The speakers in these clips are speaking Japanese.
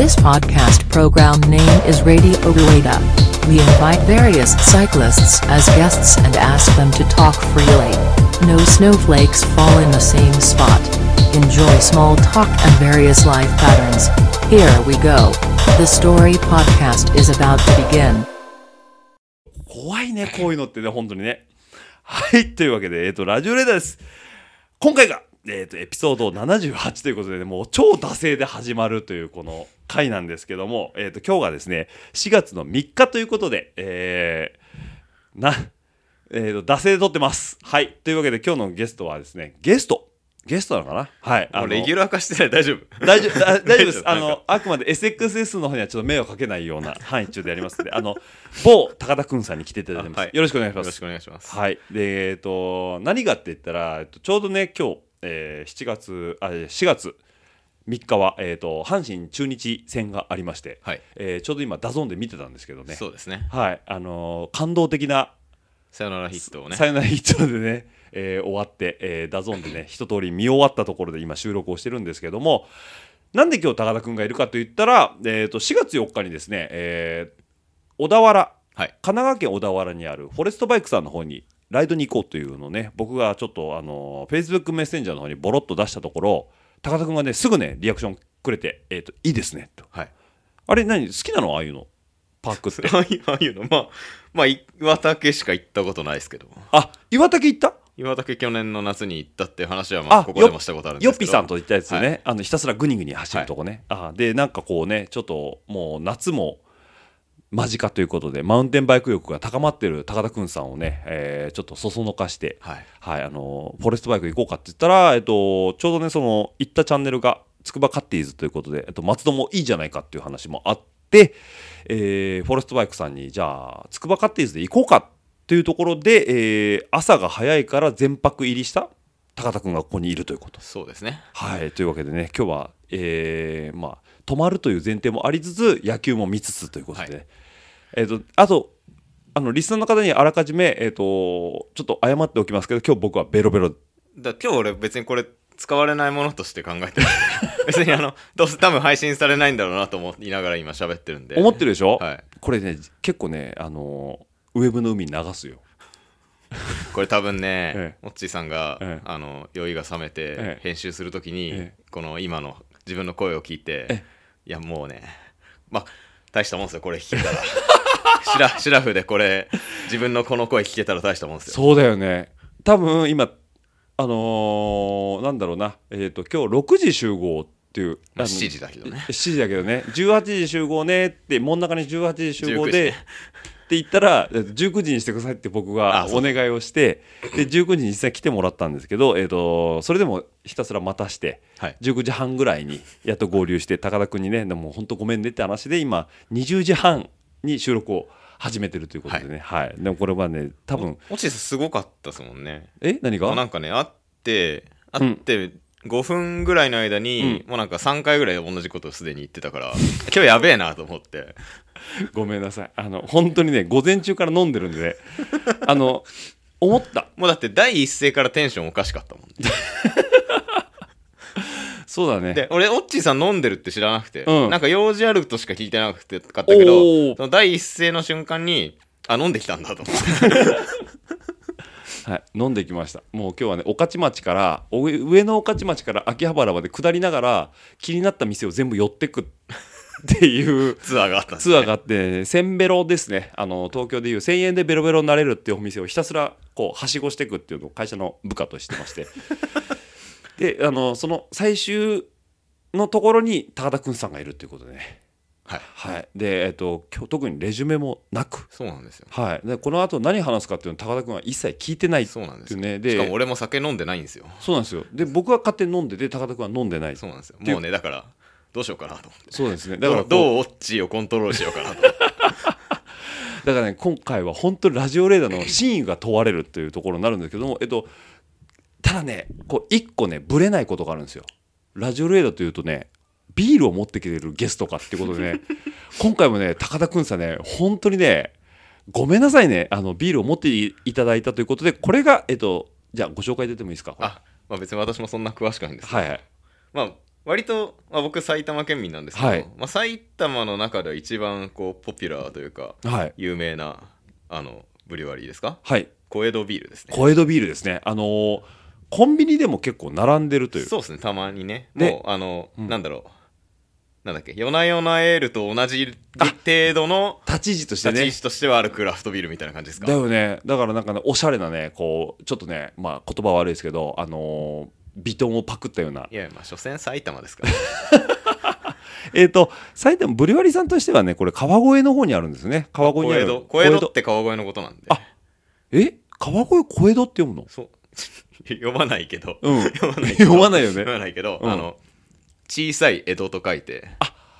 This podcast program name is Radio Rueda. We invite various cyclists as guests and ask them to talk freely. No snowflakes fall in the same spot. Enjoy small talk and various life patterns. Here we go. The story podcast is about to begin. 怖いね、こういうのってね、本当にね。はい、というわけで、えっ、と、ラジオレーダーです。今回が、 えっ、と、エピソード78ということでね、もう超惰性で始まるというこの回なんですけども、えっ、と、今日がですね、4月の3日ということで、えー、な、えっ、と、惰性で撮ってます。はい。というわけで、今日のゲストはですね、ゲスト。ゲストなのかな？はい。もうレギュラー化してない大丈夫大丈夫、あ 大丈夫です。あの、あくまで SXS の方にはちょっと迷惑かけないような範囲中でやりますので、あの、某高田くんさんに来ていただいてます。あはいよろしくお願いしますよろしく。お願いします。はい。で、えっ、と、何がって言ったら、えっと、ちょうどね、今日、えー7月、あ、4月3日は、えっ、と、阪神中日戦がありまして、はいえーちょうど今、 DAZN で見てたんですけどね。そうですね。はい。あのー感動的なさよならヒットをね。サヨナラヒットでね、えー終わって、えー DAZN でね一通り見終わったところで今収録をしてるんですけどもなんで今日高田君がいるかといったら、えー、と4月4日にですね、えー小田原はい。神奈川県小田原にある Forest Bike さんの方にライドに行こうというのをね僕がちょっとあの Facebook メッセンジャーの方にボロッと出したところ高田君がねすぐねリアクションくれて「えー、といいですね」と。はい。あれ何？好きなの？ああいうの。パークって。ああいうの、まあ、まあ、岩竹しか行ったことないですけど、あ岩竹行った？岩竹去年の夏に行ったっていう話は、まあ、あここでもしたことあるんですけど。ヨッピーさんと言ったやつね、はい。あのひたすらグニグニ走るとこね、あでなんかこうねちょっともう夏も間近ということでマウンテンバイク欲が高まってる高田くんさんをね、えーちょっとそそのかして、はい。はい、あのフォレストバイク行こうかって言ったら、えっと、ちょうどねその行ったチャンネルが筑波カッティーズということで、えっと、松戸もいいじゃないかっていう話もあって、えーフォレストバイクさんにじゃあ筑波カッティーズで行こうかというところで、えー朝が早いから全泊入りした高田くんがここにいるということそうですね。はい、というわけでね、今日は、えーまあ、泊まるという前提もありつつ、野球も見つつということで、はいえっ、と、あと、あの、リスナーの方にあらかじめ、えっ、と、ちょっと謝っておきますけど、今日僕はベロベロ、だ今日俺別にこれ使われないものとして考えてる。別にあのどうせ多分配信されないんだろうなと思いながら今喋ってるんで。思ってるでしょ、はい。これね、結構ね、あのウェブの海に流すよ。これ多分ね、ええ。モッチーさんが、ええ。あの酔いが覚めて、ええ。編集するときに、えこの今の自分の声を聞いて、え。いやもうねまあ大したもんですよこれ聞けたらシラシラフでこれ自分のこの声聞けたら大したもんですよ。そうだよね。多分今、あのーなんだろうな、えっ、と、今日6時集合っていう。まああの7時だけどね。7時だけどね。18時集合ねって真ん中に18時集合19時でねって言ったら19時にしてくださいって僕があそう。お願いをしてで19時に実際来てもらったんですけど、えー、とそれでもひたすら待たしてはい。19時半ぐらいにやっと合流して高田君にねでも本当ごめんねって話で今20時半に収録を始めてるということでね、はい。でもこれはね多分モッチーさんすごかったですもんね。え？何もうながんかね会って会って5分ぐらいの間に、もうなんか3回ぐらい同じことをすでに言ってたから今日やべえなと思って。ごめんなさい。あの本当にね午前中から飲んでるんで あの思った。もうだって第一声からテンションおかしかったもん そうだね。で俺オッチーさん飲んでるって知らなくて、うん。なんか用事あるとしか聞いてなくてかったけどその第一声の瞬間にあ飲んできたんだと。思ってはい、飲んできました。もう今日はね御徒町からお上上野御徒町から秋葉原まで下りながら気になった店を全部寄ってくっ ていう。ツアーがあったんです、ツアーがあってせんべろですね。あの東京でいう1000円でベロベロになれるっていうお店をひたすらこうはしごしていくっていうのを会社の部下としてましてであのその最終のところに高田くんさんがいるっていうことでね。はい。はい。で、えっと、今日特にレジュメもなく。そうなんですよ。はい、でこの後何話すかっていうのを高田君は一切聞いてないってそうなんですねでしかも俺も酒飲んでないんですよ。そうなんですよ。で僕は勝手に飲んでて高田君は飲んでない。そうなんですよ。もうねだからどうしようかなと思って。そうですね。だからどうオッチーをコントロールしようかなと だからね今回は本当にラジオレーダーの真意が問われるっていうところになるんですけどもえっとただねこう一個ねぶれないことがあるんですよ。ラジオレーダーというとねビールを持ってきてるゲストかっていうことでね 今回もね高田君さんね本当にねごめんなさいねあのビールを持っていただいたということでこれがえっとじゃあご紹介出てもいいですか？あ、まあ、別に私もそんな詳しくないんですけど、はいはい。まあ割と、まあ、僕埼玉県民なんですけど、はい。まあ、埼玉の中では一番こうポピュラーというかはい。有名なあのブリュワリーですか？はい。小江戸ビールですね。小江戸ビールですね。あのーコンビニでも結構並んでるというそうですねたまにね。でもうあの、うん。なんだろう。なんだっけ。夜な夜なエールと同じ程度の立ち位置としてね。立ち位置としてはあるクラフトビールみたいな感じですか？だよね。だからなんかねおしゃれなねこうちょっとねまあ言葉悪いですけどあのービトンをパクったような。いやまあ所詮埼玉ですから えっ、と埼玉ブリュワリーさんとしてはねこれ川越の方にあるんですね。川越に小江ある戸。小江戸って川越のことなんで。あえ？川越小江戸って読むの？そう 読まないけど、うん。読まない読まないよね。読まないけど、うん。あの小さい江戸と書いて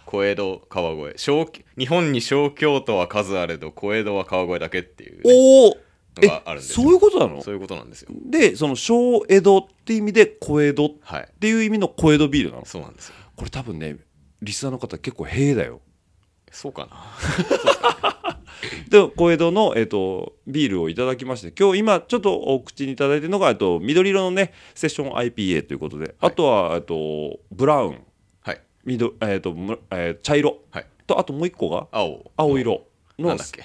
小江戸川越。小日本に小京都は数あれど小江戸は川越だけっていう、ね、おおのがあるんですよ。そういうことなの？そういうことなんですよ。でその小江戸って意味で小江戸っはい。ていう意味の小江戸ビールなの？そうなんですよ。これ多分ねリスナーの方結構平だよ。そうかな？で小江戸の、えっとビールをいただきまして今日今ちょっとお口にいただいてるのが、えっと緑色のねセッション IPA ということで、あとは、えっとブラウン。はい。緑、えっとむえー茶色。はい。とあともう一個が青。青色。のなんだっけ？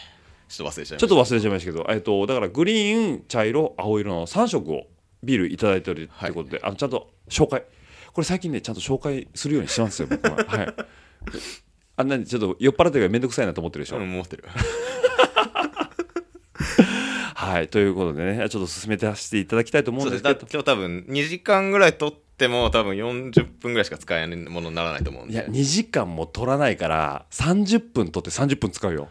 ちょっと忘れちゃいました。ちょっと忘れちゃいましたけど、えっとだからグリーン茶色青色の3色をビールいただいてるということで、あのちゃんと紹介。これ最近ねちゃんと紹介するようにしてますよ僕は。はいあんなにちょっと酔っ払ってるからめんどくさいなと思ってるでしょ、うん持ってる。はいということでねちょっと進めてさせていただきたいと思うんですけど。今日多分2時間ぐらい取っても多分40分ぐらいしか使えないものにならないと思うんで。いや2時間も取らないから30分取って30分使うよ。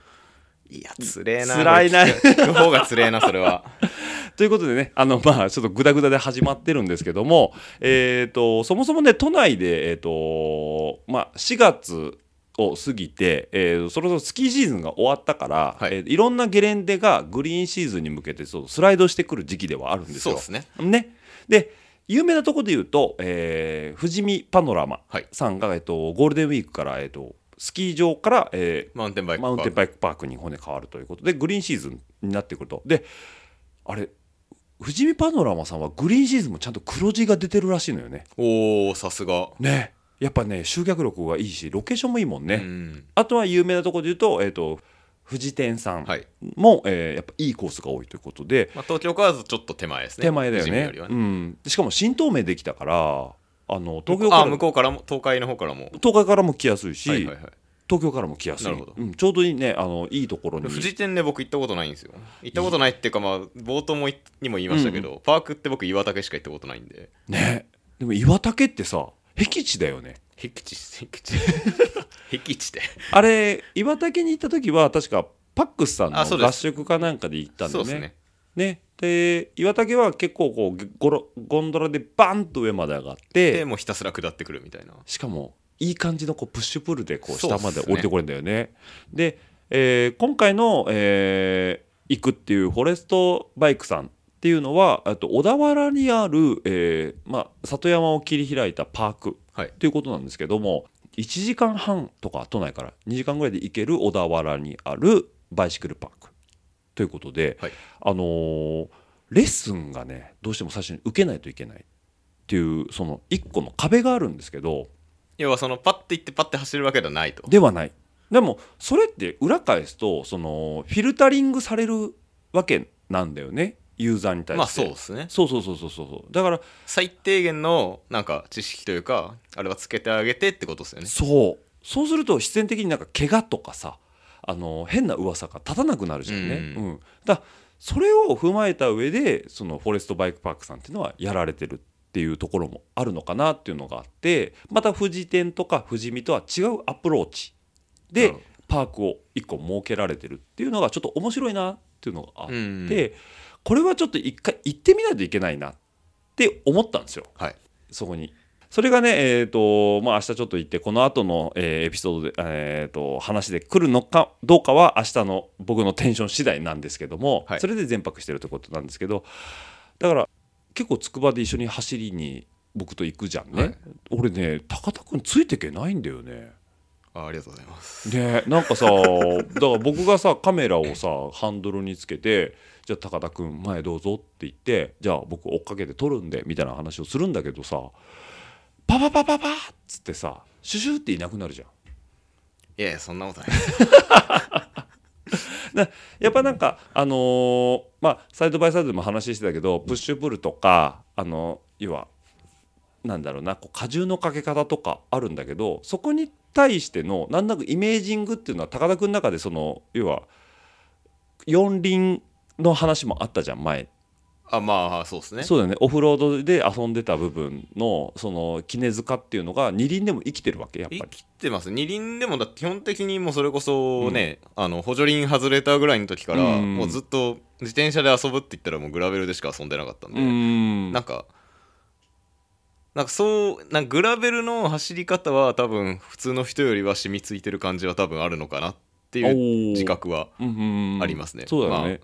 いやつれえな。辛いな。聞く方がつれえなそれは。ということでねあのまあちょっとグダグダで始まってるんですけどもえっ、とそもそもね都内でえっ、とまあ4月を過ぎて、えーそろそろスキーシーズンが終わったから、はい。いえーいろんなゲレンデがグリーンシーズンに向けてそうスライドしてくる時期ではあるんですよ。そうですね。ね。で有名なところで言うと、えー富士見パノラマはい。さんが、えっとゴールデンウィークから、えっとスキー場から、えーマウンテンバイクマウンテンバイクパークに骨変わるということでグリーンシーズンになってくると。であれ富士見パノラマさんはグリーンシーズンもちゃんと黒字が出てるらしいのよね。おおさすが。ねやっぱね集客力がいいしロケーションもいいもんね、うん。あとは有名なところで言うと,、えー、と富士店さんはい。も、えーやっぱいいコースが多いということでまあ、東京からだとちょっと手前ですね。手前だよね。富士見よりはうん、でしかも新東名できたからあの東京から向こうからも東海の方からも。東海からも来やすいし、はいはいはい。東京からも来やすい。なるほど。うん、ちょうどいいねあのいいところに。富士店ね僕行ったことないんですよ。行ったことないっていうかまあ冒頭もいにも言いましたけど、パークって僕岩竹しか行ったことないんで。ね。でも岩竹ってさ僻地だよね。僻地僻地。僻地で。あれ岩竹に行った時は確かパックスさんの合宿かなんかで行ったんだよね。ね。ね。で岩竹は結構こうゴロゴンドラでバンと上まで上がってでもうひたすら下ってくるみたいな。しかもいい感じのこうプッシュプルでこう下まで降りてこれるんだよね。で、えー今回の、えー行くっていうフォレストバイクさんっていうのはあと小田原にある、えーまあ、里山を切り開いたパークはい。ということなんですけども1時間半とか都内から2時間ぐらいで行ける小田原にあるバイシクルパークということで、はい。あのーレッスンがねどうしても最初に受けないといけないっていうその1個の壁があるんですけど要はそのパッて行ってパッて走るわけではないと。ではない。でもそれって裏返すとそのフィルタリングされるわけなんだよねユーザーに対して。まあそうですね。そうそうそうそうそう。だから最低限のなんか知識というかあれはつけてあげてってことですよね。そう。そうすると必然的になんか怪我とかさあの変な噂が立たなくなるじゃんね、ううん。んだそれを踏まえた上でそのフォレストバイクパークさんっていうのはやられてるっていうところもあるのかなっていうのがあってまた富士店とか富士見とは違うアプローチでパークを1個設けられてるっていうのがちょっと面白いなっていうのがあって、うんこれはちょっと一回行ってみないといけないなって思ったんですよ。はい。そこに。それがね、えーとまあ、明日ちょっと行ってこの後の、えーエピソードで、えー、と話で来るのかどうかは明日の僕のテンション次第なんですけども、はい。それで全泊してるってことなんですけどだから結構筑波で一緒に走りに僕と行くじゃんね、はい。俺ね高田君ついてけないんだよね。あありがとうございます。ねなんかさだから僕がさカメラをさハンドルにつけてじゃあ高田君前どうぞって言ってじゃあ僕追っかけて撮るんでみたいな話をするんだけどさパパパパパッつってさシュシュっていなくなるじゃん。いやいやそんなことない。なやっぱなんかあのーまあサイドバイサイドでも話してたけどプッシュプルとかあの要はなんだろうなこう荷重のかけ方とかあるんだけどそこに対してのなんだかイメージングっていうのは高田君の中でその要は四輪の話もあったじゃん前。あまあそうですね。そうだよね。オフロードで遊んでた部分のその杵塚っていうのが二輪でも生きてるわけやっぱり。生きてます。二輪でもだって基本的にもうそれこそね、あの補助輪外れたぐらいの時から、うんもうずっと自転車で遊ぶって言ったらもうグラベルでしか遊んでなかったんで、んなんかなんかそうなんかグラベルの走り方は多分普通の人よりは染みついてる感じは多分あるのかなっていう自覚はうんありますね。そうだよね、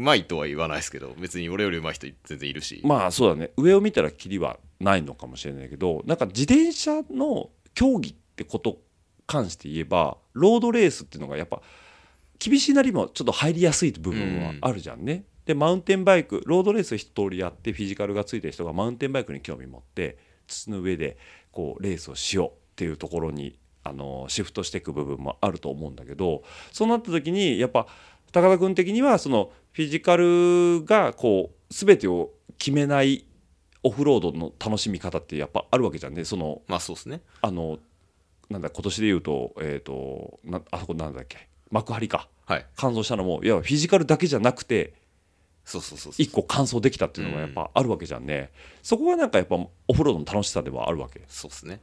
うまいとは言わないですけど別に俺よりうまい人全然いるし、まあそうだね上を見たらキリはないのかもしれないけどなんか自転車の競技ってこと関して言えばロードレースっていうのがやっぱ厳しいなりもちょっと入りやすい部分はあるじゃんね。でマウンテンバイクロードレース一通りやってフィジカルがついてる人がマウンテンバイクに興味持って土の上でこうレースをしようっていうところにあのシフトしていく部分もあると思うんだけどそうなった時にやっぱ高田君的にはそのフィジカルがこう全てを決めないオフロードの楽しみ方ってやっぱあるわけじゃんね。そのまあそうですね。あのなんだ今年で言うと,、えー、となあそこなんだっけ？幕張か。はい。完走したのもいやフィジカルだけじゃなくてそうそうそう一個完走できたっていうのがやっぱあるわけじゃんね、そこがなんかやっぱオフロードの楽しさではあるわけ。そうですね。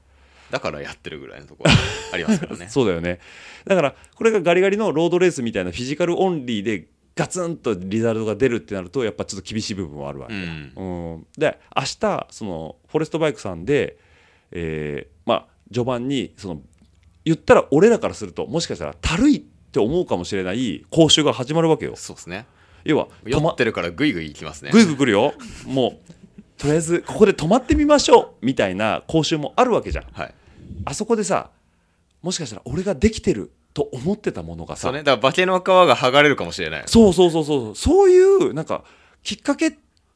だからやってるぐらいのところありますからね。そうだよね。だからこれがガリガリのロードレースみたいなフィジカルオンリーでガツンとリザルトが出るってなるとやっぱちょっと厳しい部分はあるわけ、うん。うん、で明日そのフォレストバイクさんで、えーまあ序盤にその言ったら俺らからするともしかしたらたるいって思うかもしれない講習が始まるわけよ。そうですね。要は止ま酔ってるからグイグイいきますね。ぐいぐい来るよ。もうとりあえずここで止まってみましょうみたいな講習もあるわけじゃん。はい。あそこでさもしかしたら俺ができてると思ってたものがさ。そうね。だから化けの皮が剥がれるかもしれない。そうそうそうそう。そういうなんかきっかけっ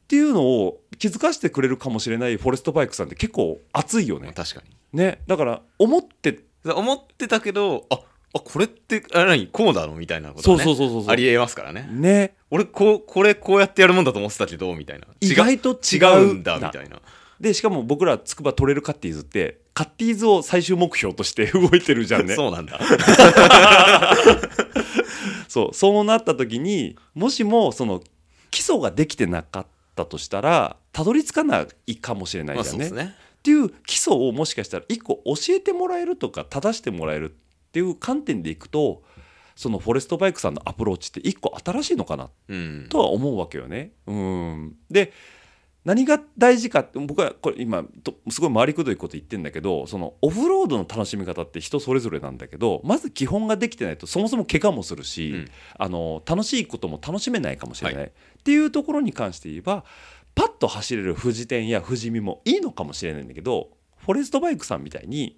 ていうのを気づかせてくれるかもしれないフォレストバイクさんって結構熱いよね。確かに。ね。だから思ってだ思ってたけどああこれってあれ何こうなのみたいなことそうがねそうそうそうそう。ありえますからね。ね。俺こうこれこうやってやるもんだと思ってたけどみたいな。意外と違違ううんだみたいな。でしかも僕らつくばトレイルカッティーズってカッティーズを最終目標として 動いてるじゃんね。そうなんだ。そう。そうなった時にもしもその基礎ができてなかったとしたらたどり着かないかもしれないまあじゃんですね。っていう基礎をもしかしたら一個教えてもらえるとか正してもらえるっていう観点でいくとそのフォレストバイクさんのアプローチって一個新しいのかなうん。とは思うわけよね。うん。で何が大事かって僕はこれ今とすごい回りくどいこと言ってんだけどそのオフロードの楽しみ方って人それぞれなんだけどまず基本ができてないとそもそも怪我もするし、うん。あの楽しいことも楽しめないかもしれない、はっていうところに関して言えばパッと走れる富士店や富士見もいいのかもしれないんだけどフォレストバイクさんみたいに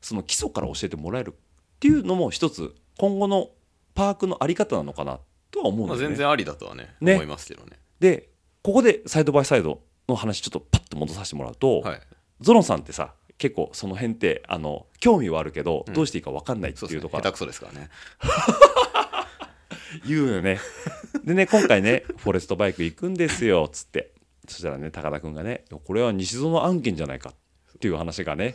その基礎から教えてもらえるっていうのも一つ今後のパークのあり方なのかなとは思うんだまあ、よね。全然ありだとはねね。思いますけどね。でここでサイドバイサイドの話ちょっとパッと戻させてもらうと、はい。ゾロンさんってさ結構その辺ってあの興味はあるけど、うん。どうしていいか分かんないっていうところですね。下手くそですからね。言うよね。でね今回ねフォレストバイク行くんですよっつって。そしたらね高田君がねこれは西園案件じゃないかっていう話がね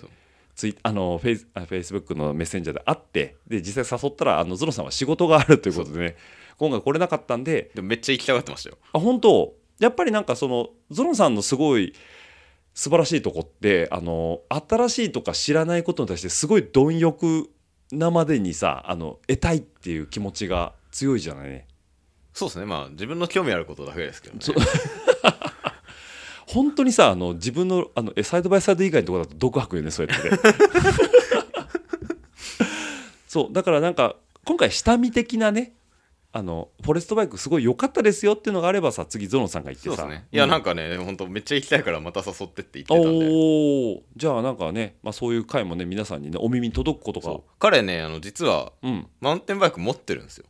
ツイあのフェイスあフェイスブックのメッセンジャーであってで実際誘ったらあのゾロさんは仕事があるということでね今回来れなかったんででもめっちゃ行きたがってましたよ。あ本当？やっぱりなんかそのゾロンさんのすごい素晴らしいとこってあの新しいとか知らないことに対してすごい貪欲なまでにさあの得たいっていう気持ちが強いじゃない？ねそうですね。まあ自分の興味あることだけですけどね。本当にさあの自分のあのえサイドバイサイド以外のところだと独白よねそうやってね。そう。だからなんか今回下見的なねあのフォレストバイクすごい良かったですよっていうのがあればさ次ゾノさんが言ってさ。ね。いやなんかね本当めっちゃ行きたいからまた誘ってって言ってたんで。おおじゃあなんかね、まあ、そういう回もね皆さんにねお耳に届くことが。彼ねあの実はうん。マウンテンバイク持ってるんですよ。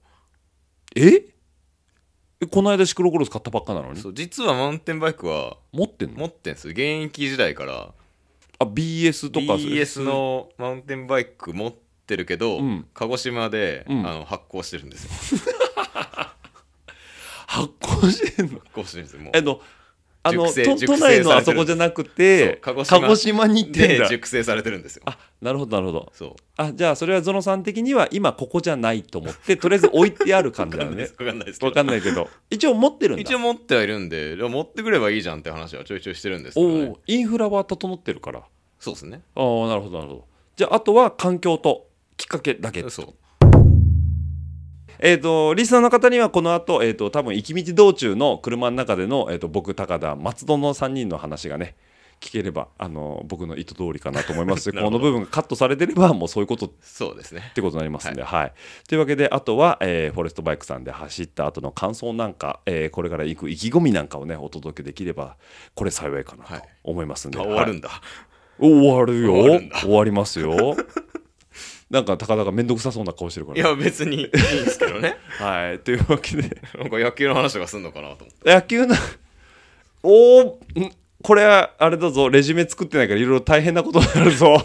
え？えこの間シクロクロス買ったばっかなのに？そう実はマウンテンバイクは持ってんの？持ってんですよ。現役時代から。あ BS とか BS のマウンテンバイク持ってるけど、うん。鹿児島で、うん。あの発行してるんですよ。発行してんの？発行してるんですよもう。えのあの都内のあそこじゃなくて鹿鹿児島に行って熟成されてるんですよ。あなるほどなるほど。そう。あじゃあそれはゾノさん的には今ここじゃないと思ってとりあえず置いてある感じなのねわかんないです。けど。わかんないけど。一応持ってるんだ。一応持ってはいるんで持ってくればいいじゃんって話はちょいちょいしてるんですけおど、ね。お、インフラは整ってるから。そうですね。ああなるほどなるほど。じゃああとは環境ときっかけだけそうえー、とリスナーの方にはこの後、えー、と多分行き道道中の車の中での、えー、と僕高田松戸の3人の話がね聞ければあの僕の意図通りかなと思いますし この部分がカットされてればもうそういうことっそうですね。てことになりますんで、はい。というわけであとは、えーフォレストバイクさんで走った後の感想なんか、えーこれから行く意気込みなんかをねお届けできればこれ幸いかなとはい。思いますんで、あ終わるはい。んだ、終わるよ。終わるんだ。終わりますよなんか高田が面倒くさそうな顔してるから。いや別にいいんですけどね。はい。というわけで。なんか野球の話とかすんのかなと思って。野球のおおんこれはあれだぞ。レジュメ作ってないからいろいろ大変なことになるぞ。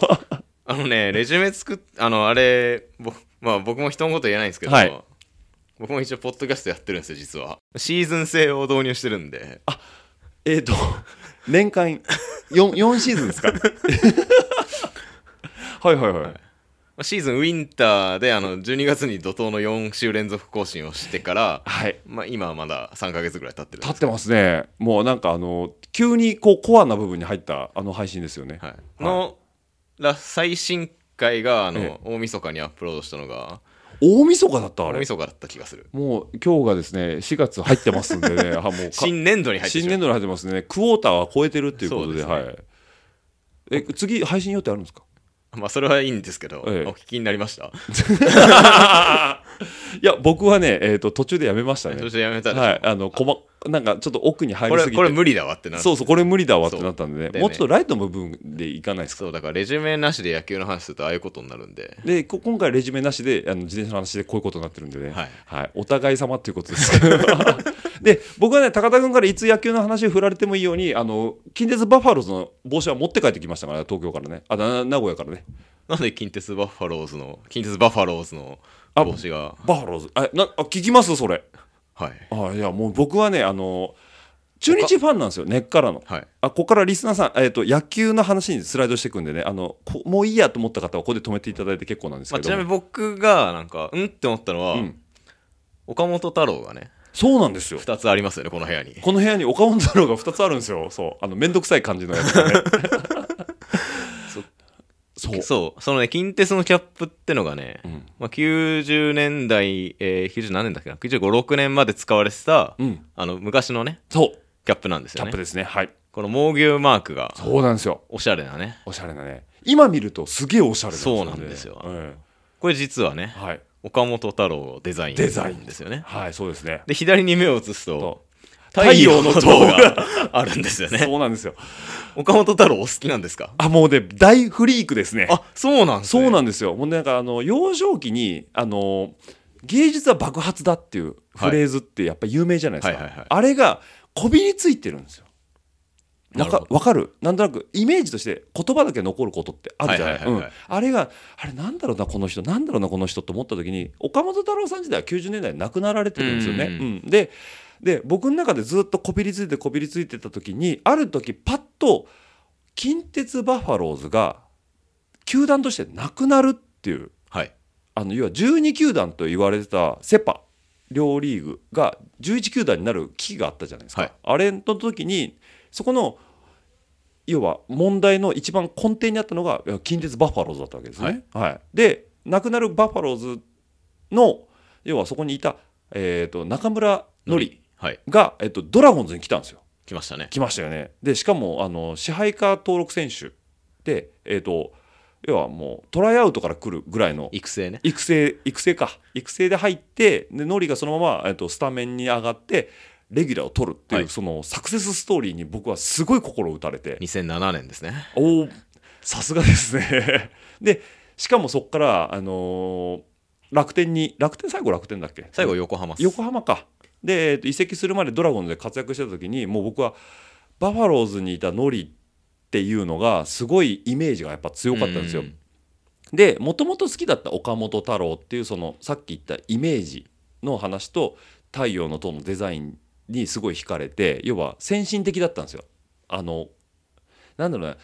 あのねレジュメ作っあのあれぼまあ僕も人のこと言えないんですけど、はい。僕も一応ポッドキャストやってるんですよ実は。シーズン制を導入してるんで。えっと年間 4, 4シーズンですか？はいはいはい、まあシーズンウィンターであの12月に怒涛の4週連続更新をしてから、はい。まあ、今はまだ3ヶ月ぐらい経ってるんです立ってますね。もうなんかあの急にこうコアな部分に入ったあの配信ですよね、はい、の、ら最新回があの、え大晦日にアップロードしたのが大晦日だったあれ？大晦日だった気がする。もう今日がですね4月入ってますんでね。あもうか新年度に入って新年度に入ってますね。クォーターは超えてるっていうことでね。はい。え次配信予定あるんですか？まあそれはいいんですけど、ええ。お聞きになりました？いや僕はね、えー、と途中でやめましたね。そしてやめたでしょ、はいあのこまなんかちょっと奥に入りすぎて。これこれ無理だわってなってそうそうこれ無理だわってなったんでね。もうちょっとライトの部分でいかないですか？そうだからレジュメなしで野球の話するとああいうことになるんで。でこ今回レジュメなしであの自転車の話でこういうことになってるんでね、はい。お互い様っていうことですで僕はね高田君からいつ野球の話を振られてもいいようにあの近鉄バファローズの帽子は持って帰ってきましたから東京からね。あな名古屋からね。なんで近鉄バッファローズの近鉄バファローズのあ帽子が？バファローズ。あなあ聞きます？それ。はい。あいやもう僕はねあの中日ファンなんですよ根っからの。はい。あここからリスナーさん、えー、と野球の話にスライドしていくんでねあのこもういいやと思った方はここで止めていただいて結構なんですまあ、けど、ちなみに僕がなんかうんって思ったのは、うん。岡本太郎がねそうなんですよ。2つありますよねこの部屋に。この部屋に岡本太郎が2つあるんですよ。そう。あの面倒くさい感じのやつがね。そそう。そう。そのね近鉄のキャップってのがね、ん。まあ、90年代、えー、90何年だっけな？956年まで使われてた、うん。あの昔のねそう。キャップなんですよね。キャップですね。はい。この猛牛マークがそうなんですよ。おしゃれなね。おしゃれなね。今見るとすげえおしゃれなんですよ、ね、そうなんですよ。えこれ実はねえはい岡本太郎デザインデザインですよね。はいそうですね。で左に目を移すとと太陽の塔があるんですよね。そうなんですよ。岡本太郎お好きなんですか？あもうね大フリークですね。あそうなんね。そうなんですよ。もうなんかあの幼少期にあの芸術は爆発だっていうフレーズってやっぱ有名じゃないですか。はいはいはい。あれがこびりついてるんですよ。なるほど。わかる？なんとなくイメージとして言葉だけ残ることってあるじゃない？あれがあれなんだろうなこの人。なんだろうなこの人と思った時に岡本太郎さん時代は90年代に亡くなられてるんですよね。うんうんでで僕の中でずっとこびりついてこびりついてた時にある時パッと近鉄バファローズが球団としてなくなるっていうはい。あの要は12球団と言われてたセ・パ両リーグが11球団になる危機があったじゃないですか、はい。あれの時にそこの要は問題の一番根底にあったのが近鉄バファローズだったわけですね。はい。で亡くなるバファローズの要はそこにいた、えー、と中村典はい。が、えっとドラゴンズに来たんですよ。来ましたね。来ましたよね。でしかもあの支配下登録選手で、えー、と要はもうトライアウトから来るぐらいの育成ね。育成育成か。育成で入ってでノリがそのまま、えっと、スタメンに上がってレギュラーを取るっていう、はい。そのサクセスストーリーに僕はすごい心打たれて。2007年ですね。おおさすがですね。でしかもそこから、あのー楽天に楽天最後楽天だっけ？最後横浜横浜か。で、えっと移籍するまでドラゴンズで活躍してた時にもう僕はバファローズにいたノリっていうのがすごいイメージがやっぱ強かったんですよ。うん。でもともと好きだった岡本太郎っていうそのさっき言ったイメージの話と太陽の塔のデザインにすごい惹かれて要は先進的だったんですよ。あのなんだろうな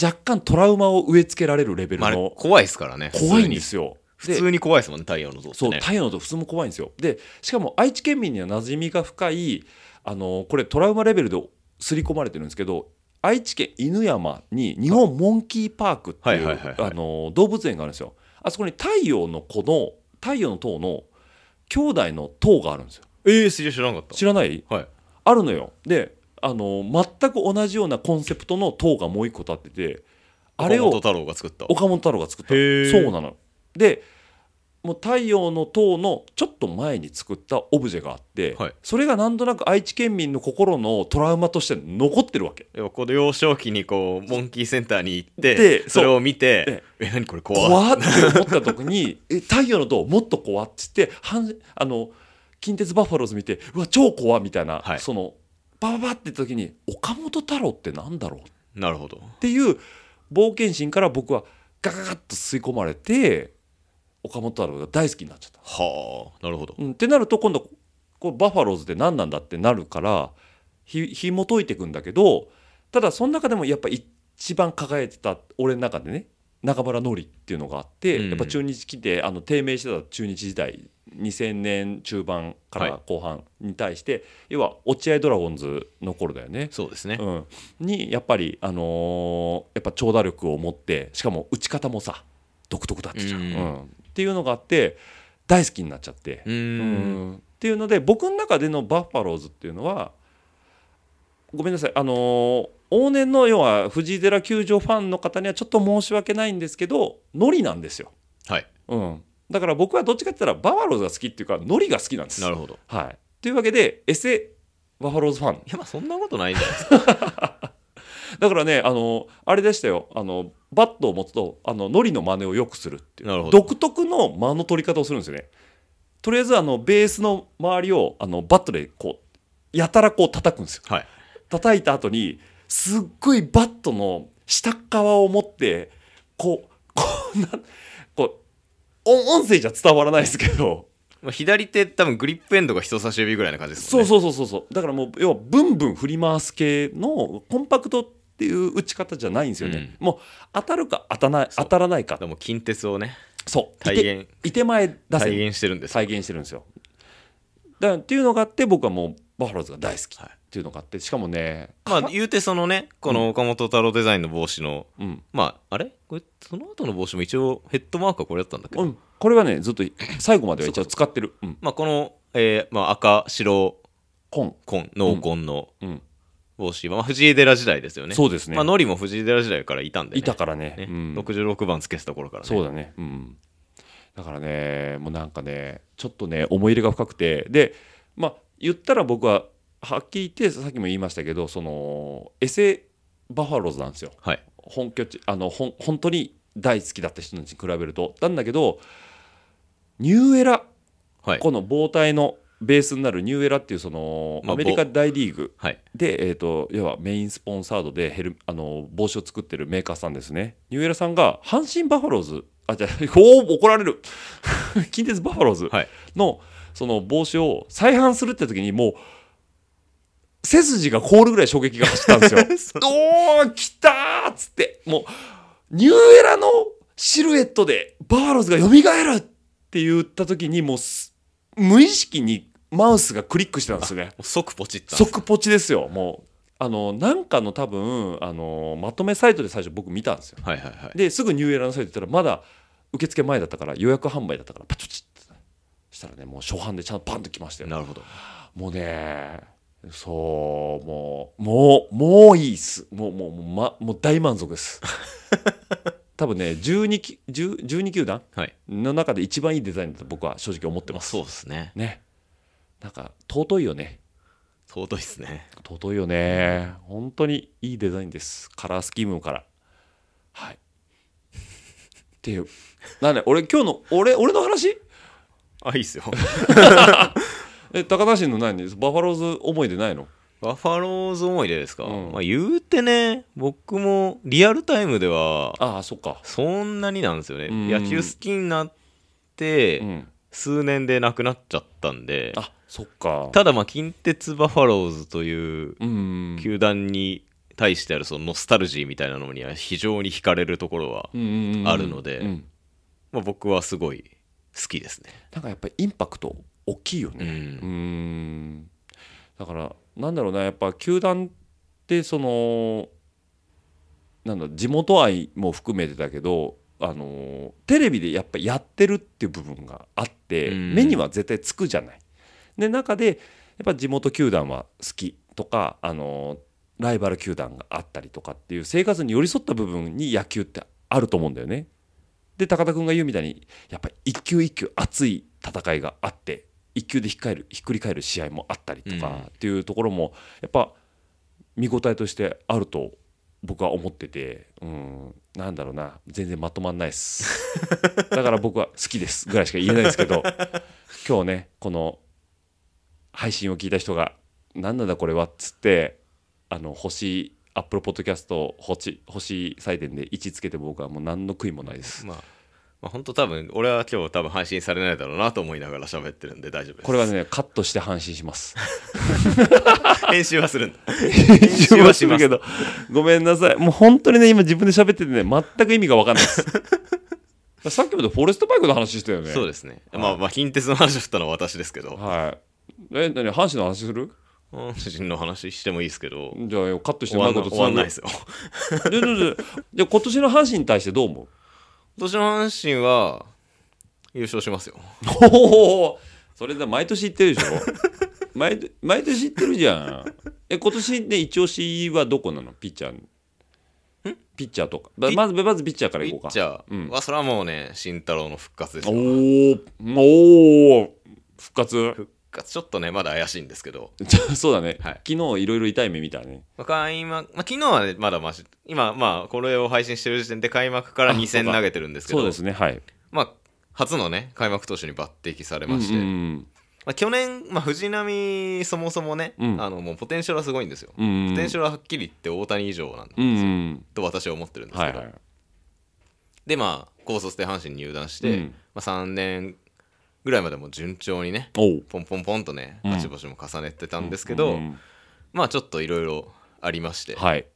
若干トラウマを植え付けられるレベルの。怖いですからね怖いんですよ。普通に。怖いですもんね太陽の像ってそうね太陽の塔普通も怖いんですよ。でしかも愛知県民には馴染みが深いあのこれトラウマレベルで刷り込まれてるんですけど愛知県犬山に日本モンキーパークっていう動物園があるんですよ。あそこに太陽の子の太陽の塔の兄弟の塔があるんですよええ知ら知らなかった？知らない？はい。あるのよ。であの全く同じようなコンセプトの塔がもう一個立っててあれを岡本太郎が作った？岡本太郎が作った。そうなの。でもう太陽の塔のちょっと前に作ったオブジェがあって、はい。それがなんとなく愛知県民の心のトラウマとして残ってるわけ。要はこの幼少期にこうモンキーセンターに行っでてそれを見てえ何これ怖っ。怖って思った時にえ太陽の塔もっと怖っつってはんあの近鉄バファローズ見てうわ超怖みたいな、はい。そのバババって時に岡本太郎ってなんだろう？なるほど。っていう冒険心から僕はガガガッと吸い込まれて岡本太郎が大好きになっちゃった。はあなるほど。うん、ってなると今度こうバファローズって何なんだってなるからひ紐解いていくんだけどただその中でもやっぱ一番輝いてた俺の中でね中村紀っていうのがあって、うん。やっぱ中日来てあの低迷してた中日時代2000年中盤から後半に対して、要は落合ドラゴンズの頃だよね。そうですね。うん、にやっぱり、あのーやっぱ長打力を持ってしかも打ち方もさ独特だったじゃん、うん。うん。っていうのがあって大好きになっちゃって、うん。っていうので僕の中でのバッファローズっていうのはごめんなさいあのー往年の要は藤井寺球場ファンの方にはちょっと申し訳ないんですけどノリなんですよ、はい。うん、だから僕はどっちかって言ったらバファローズが好きっていうかノリが好きなんです。なるほど。はい、というわけでエセバファローズファン。いやまあそんなことないんじゃないですか。だからねあのあれでしたよ。あのバットを持つとあのノリの真似をよくするっていう。なるほど。独特の間の取り方をするんですよね。とりあえずあのベースの周りをあのバットでこうやたらこう叩くんですよ。はい。叩いた後にすっごいバットの下側を持ってこう こうなこう音音声じゃ伝わらないですけど。まあ左手多分グリップエンドが人差し指ぐらいな感じですそもんね。うそうそうそうそう。だからもう要はブンブン振り回す系のコンパクトっていう打ち方じゃないんですよね、もう当たるか当たらない当たらないか。だからもう近鉄をねそう。体現いて前出せ。体現してるんです再現してるんですよ。だっていうのがあって僕はもうバファローズが大好きっはい。ていうのがあってしかもねまあ言うてそのねこの岡本太郎デザインの帽子のうん、まああれ？これその後の帽子も一応ヘッドマークはこれだったんだけど、うん、これはねずっと最後までは一応使ってる。うん。まあこの、えーまあ、赤白紺。紺濃紺のうん。帽子は、まあ、藤井寺時代ですよね。そうですね、まあノリも藤井寺時代からいたんで、ね、いたからね。ね。うん、66番つけてた頃からね。そうだね。うん。だからねもうなんかねちょっとね思い入れが深くて。でまあ言ったら僕ははっきり言ってさっきも言いましたけどそのエセバファローズなんですよ。はい。本拠地あのほん本当に大好きだった人たちに比べると。なんだけど New Era はい。この母体のベースになる New Era っていうそのまあアメリカ大リーグはい。で、えー、と要はメインスポンサードでヘルあの帽子を作ってるメーカーさんですね。 New Era さんが阪神バファローズあじゃあ 怒られる。近鉄バファローズはい。のその帽子を再販するって時にもう背筋が凍るぐらい衝撃が走ったんですよ。おー来たーっつって。もう New Era のシルエットでバファローズが蘇るって言った時にもうす無意識にマウスがクリックしてたんですよね。即ポチった即ポチですよ。もうあのなんかの多分あのまとめサイトで最初僕見たんですよ。はいはいはい。ですぐ New Era のサイト行ったらまだ受付前だったから予約販売だったからパチパチしたらねもう初版でちゃんとパンと来ましたよ。なるほど。もうねそうもうもうもういいっす。もうもうもう,、ま、もう大満足です。多分ね12き10 12球団はい。の中で一番いいデザインだと僕は正直思ってます。そうですね。ね。なんか尊いよね。尊いですね。尊いよね。本当にいいデザインです。カラースキームから。はい。っていう。なんで俺今日の俺俺の話？あいいっすよ。え高田氏の何？バファローズ思い出ないの？バファローズ思い出ですか、うん。まあ、言うてね僕もリアルタイムではああそっか。そんなになんですよね、うん。野球好きになってうん。数年でなくなっちゃったんで、あそっか。ただまあ近鉄バファローズといううん球団に対してあるそのノスタルジーみたいなのには非常に惹かれるところは、あるのでうん。まあ、僕はすごい好きですね。なんかやっぱりインパクト大きいようねうんだからなんだろうなやっぱ球団ってそのなんだ地元愛も含めてだけどあのテレビでやっぱやってるっていう部分があってうん目には絶対つくじゃない。で中でやっぱ地元球団は好きとかあのライバル球団があったりとかっていう生活に寄り添った部分に野球ってあると思うんだよね。で高田君が言うみたいにやっぱり一球一球熱い戦いがあって一球でひっかえるひっくり返る試合もあったりとうん。かっていうところもやっぱ見応えとしてあると僕は思ってて、うん、なんだろうな全然まとまんないです。だから僕は好きですぐらいしか言えないですけど今日ねこの配信を聞いた人が「何なんだこれは」っつってあの星アップルポッドキャスト星星採点で1つけて僕はもう何の悔いもないです。まあ、まあ、本当多分俺は今日多分配信されないだろうなと思いながら喋ってるんで大丈夫です。これはねカットして配信します。編集はするんだ。編集ははします。けどごめんなさい。もう本当にね今自分で喋っててね全く意味が分かんないです。さっきまでフォレストバイクの話してたよね。そうですね。まあまあ近鉄の話を振ったのは私ですけど。はい。え何阪神の話する？阪神の話してもいいですけど。じゃあカットして終わんなうまいこと終わんないですよ。でででじゃあ今年の阪神に対してどう思う今年の阪神は優勝しますよおおそれで毎年言ってるでしょ毎毎年言ってるじゃんえ今年で一押しはどこなのピッチャーピッチャーとかままずまずピッチャーからいこうかピッチャうんーはそれはもうね慎太郎の復活ですよおーおー復活復活ちょっとねまだ怪しいんですけど。そうだね、はい。昨日いろいろ痛い目見たね。まあ開幕、まあ、昨日はねまだまし今まあこれを配信してる時点で開幕から2戦投げてるんですけど。そうですねはい。まあ初のね開幕投手に抜擢されまして、うん。うんまあ、去年、まあ、藤浪そもそもね、うん。あのもうポテンシャルはすごいんですよ、うんうん。ポテンシャルははっきり言って大谷以上なんですよ、うんうん。と私は思ってるんですけど、はいはい。でまあ高卒で阪神に入団して、うん。まあ、3年ぐらいまでも順調にねポンポンポンとねうん。勝ち星も重ねてたんですけど、まあちょっといろいろありまして、はい。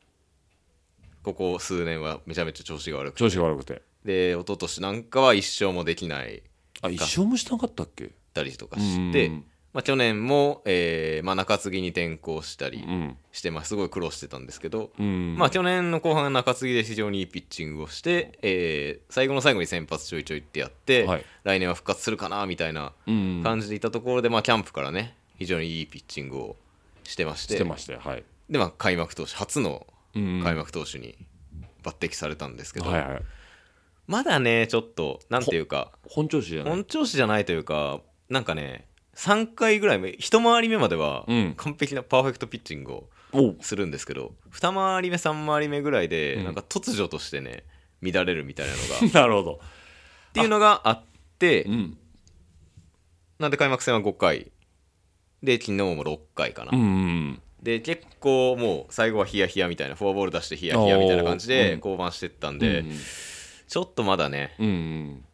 ここ数年はめちゃめちゃ調子が悪くて。調子が悪くて。で一昨年なんかは一勝もできない。あ一生もしなかったっけ？たりとかして、うんまあ、去年も、えーまあ、中継ぎに転向したりうん。して、まあ、すごい苦労してたんですけど、うん。まあ、去年の後半中継ぎで非常にいいピッチングをして、えー最後の最後に先発ちょいちょいってやって、はい。来年は復活するかなみたいなうん。感じでいたところで、まあ、キャンプからね非常にいいピッチングをしてましてしてましたよはい。で、まあ、開幕投手初のうん開幕投手に抜擢されたんですけど、はいはい。まだねちょっとなんていうか本調子じゃない。本調子じゃないというかなんかね3回ぐらい目一回り目まではうん。完璧なパーフェクトピッチングをするんですけど2回り目3回り目ぐらいで、うん。なんか突如としてね乱れるみたいなのがっ なるほど。ていうのがあってうん。なんで開幕戦は5回。で昨日も6回かな、うんうんで結構もう最後はヒヤヒヤみたいなフォアボール出してヒヤヒヤみたいな感じおーう。んで降板してったんで、うんちょっとまだねうんうん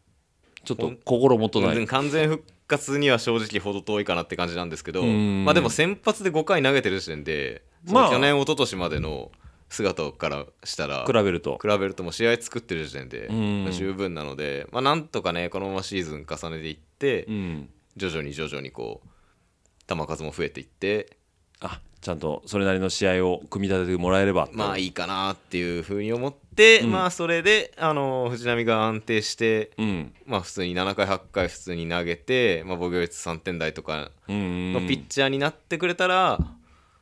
ちょっと心もとない。完全復活には正直程遠いかなって感じなんですけど、うん。まあでも先発で5回投げてる時点で、去年一昨年までの姿からしたら比べると。比べるともう試合作ってる時点で十分なので、まあ、なんとかねこのままシーズン重ねていってうん。徐々に徐々にこう球数も増えていってあちゃんとそれなりの試合を組み立ててもらえれば。まあいいかなっていうふうに思って、うん。まあそれであの藤浪が安定してうん。まあ普通に7回8回普通に投げて、まあ、防御率3点台とかうんのピッチャーになってくれたら、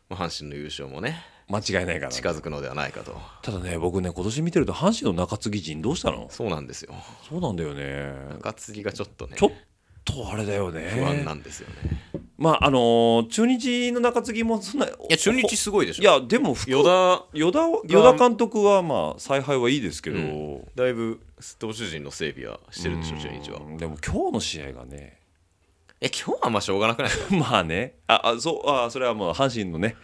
まあ、阪神の優勝もね間違いないから近づくのではないかと。ただね僕ね今年見てると阪神の中継ぎ陣どうしたの？そうなんですよ。そうなんだよね。中継ぎがちょっとね。ちょっとあれだよね。不安なんですよね、まああのー中日の中継ぎもそんないいや中日すごいでしょ。いやでも福与田与田は与田監督はまあ采配はいいですけど、うだいぶ投手陣の整備はしてるでしょ中日は。うん。でも今日の試合がね。え今日はまあしょうがなくない？ですかまあね。ああそうあそれはもう阪神のね。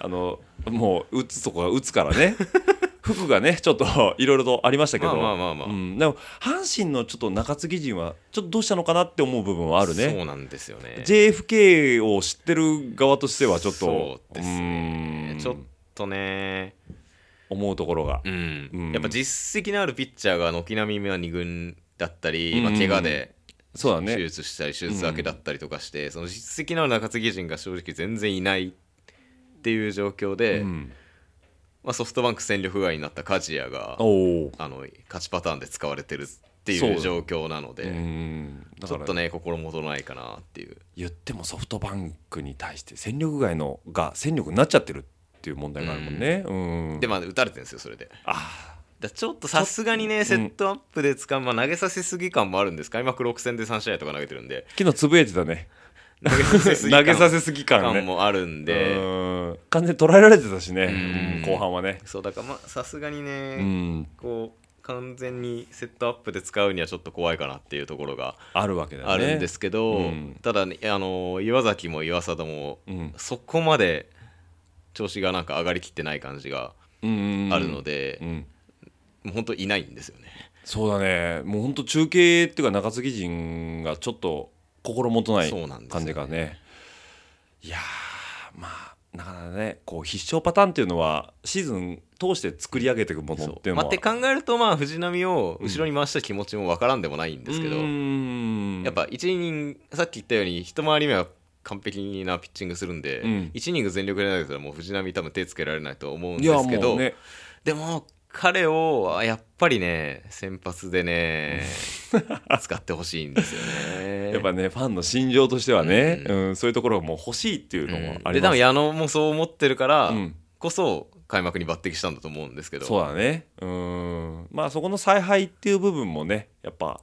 あのもう打つとこが打つからね 服がねちょっと いろいろとありましたけど、まあまあまあでも阪神のちょっと中継ぎ陣はちょっとどうしたのかなって思う部分はあるね。そうなんですよね。JFK を知ってる側としてはちょっとそうですね。うん。ちょっとね。思うところが。う、ん、うん。やっぱ実績のあるピッチャーが軒並みは2軍だったり、うん。まあ、怪我でそうだ手ね術したり手術明けだったりとかして、その実績のある中継ぎ陣が正直全然いないっていう状況で、うん、まあ、ソフトバンク戦力外になった梶谷があの勝ちパターンで使われてるっていう状況なので、うん。だからちょっとね心もとないかなっていう。言ってもソフトバンクに対して戦力外のが戦力になっちゃってるっていう問題があるもんね。うん。でまあ打たれてるんですよそれで。あだちょっとさすがにねセットアップで使う、まあ、投げさせすぎ感もあるんです開幕6戦で3試合とか投げてるんで。昨日つぶやいてたね投げさせすぎ投感もあるんで、うん。完全に捉えられてたしね、後半はね。そうだからまあさすがにね、うん、こう完全にセットアップで使うにはちょっと怖いかなっていうところがあるわけだよね。あるんですけど、うん。ただねあの岩崎も岩貞もうん。そこまで調子がなんか上がりきってない感じがうん。あるのでう、ん。もう本当いないんですよね。そうだね。もう本当中継っていうか中継ぎ陣がちょっと心もとない感じがね。いやーまあなかなかねこう必勝パターンっていうのはシーズン通して作り上げていくものっていうのは。まあ、って考えるとまあ藤浪を後ろに回した気持ちもわからんでもないんですけど、うん。やっぱ1イニングさっき言ったように一回り目は完璧なピッチングするんで、うん。1イニング全力で投げたらもう藤浪多分手つけられないと思うんですけど、ね。でも彼をやっぱりね先発でね使ってほしいんですよね。やっぱねファンの心情としてはね、うん。そういうところがもう欲しいっていうのもあります、で多分矢野もそう思ってるからうん。こそ開幕に抜擢したんだと思うんですけど、そうだね。うん。まあそこの采配っていう部分もねやっぱ